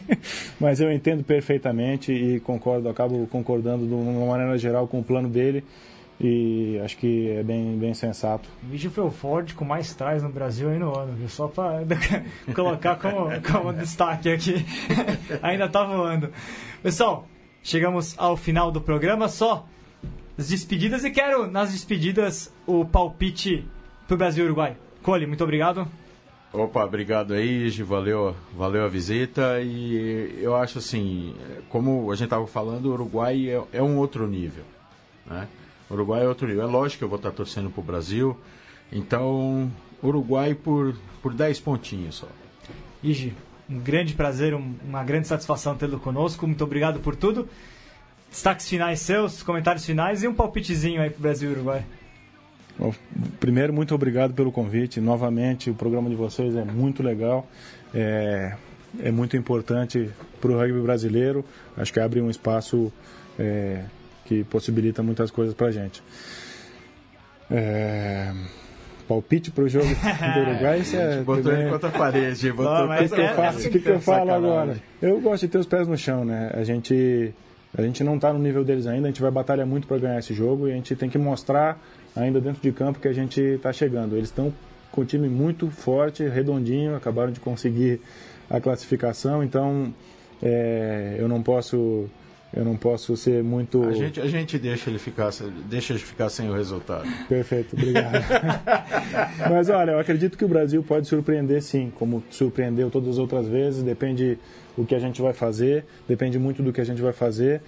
mas eu entendo perfeitamente e concordo, acabo concordando de uma maneira geral com o plano dele e acho que é bem, bem sensato.
O Igi foi o Ford com mais trás no Brasil aí no ano, viu? Só pra [laughs] colocar como, como destaque aqui. [laughs] Ainda tá voando. Pessoal, chegamos ao final do programa, só as despedidas e quero, nas despedidas, o palpite pro Brasil e Uruguai. Cole, muito obrigado.
Opa, obrigado aí, Gi, valeu, valeu a visita e eu acho assim, como a gente estava falando, o Uruguai é, é um outro nível, né? O Uruguai é outro nível. É lógico que eu vou estar torcendo pro Brasil, então Uruguai por, por 10 pontinhos só.
Igi, um grande prazer, um- uma grande satisfação tê-lo conosco. Muito obrigado por tudo. Destaques finais seus, comentários finais e um palpitezinho aí pro Brasil e Uruguai.
Primeiro, muito obrigado pelo convite. Novamente, o programa de vocês é muito legal. É, é muito importante para o rugby brasileiro. Acho que abre um espaço é, que possibilita muitas coisas para a gente. É, palpite para o jogo [laughs] do Uruguai, isso é.
Botou
também-
ele contra a parede, botou
o que, que eu faço? O que, que eu falo agora? Eu gosto de ter os pés no chão, né? A gente, a gente não está no nível deles ainda, a gente vai batalhar muito para ganhar esse jogo e a gente tem que mostrar ainda dentro de campo que a gente está chegando. Eles estão com um time muito forte, redondinho, acabaram de conseguir a classificação, então é, eu não posso eu não posso ser muito
A gente, a gente deixa ele ficar, deixa ele ficar sem o resultado.
Perfeito, obrigado. [laughs] Mas olha, eu acredito que o Brasil pode surpreender sim, como surpreendeu todas as outras vezes. Depende o que a gente vai fazer, depende muito do que a gente vai fazer.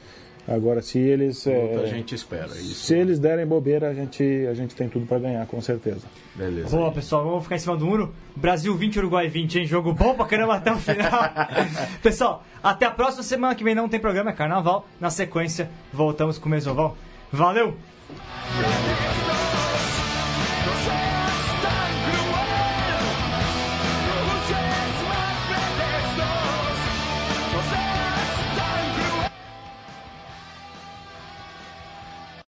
Agora, se eles é,
gente espera isso.
se eles derem bobeira, a gente a gente tem tudo para ganhar, com certeza.
Beleza.
Boa, pessoal, vamos ficar em cima do muro. Brasil 20, Uruguai 20, hein? Jogo bom pra caramba até o final. [laughs] pessoal, até a próxima semana que vem não tem programa, é carnaval. Na sequência, voltamos com o Mesoval. Valeu!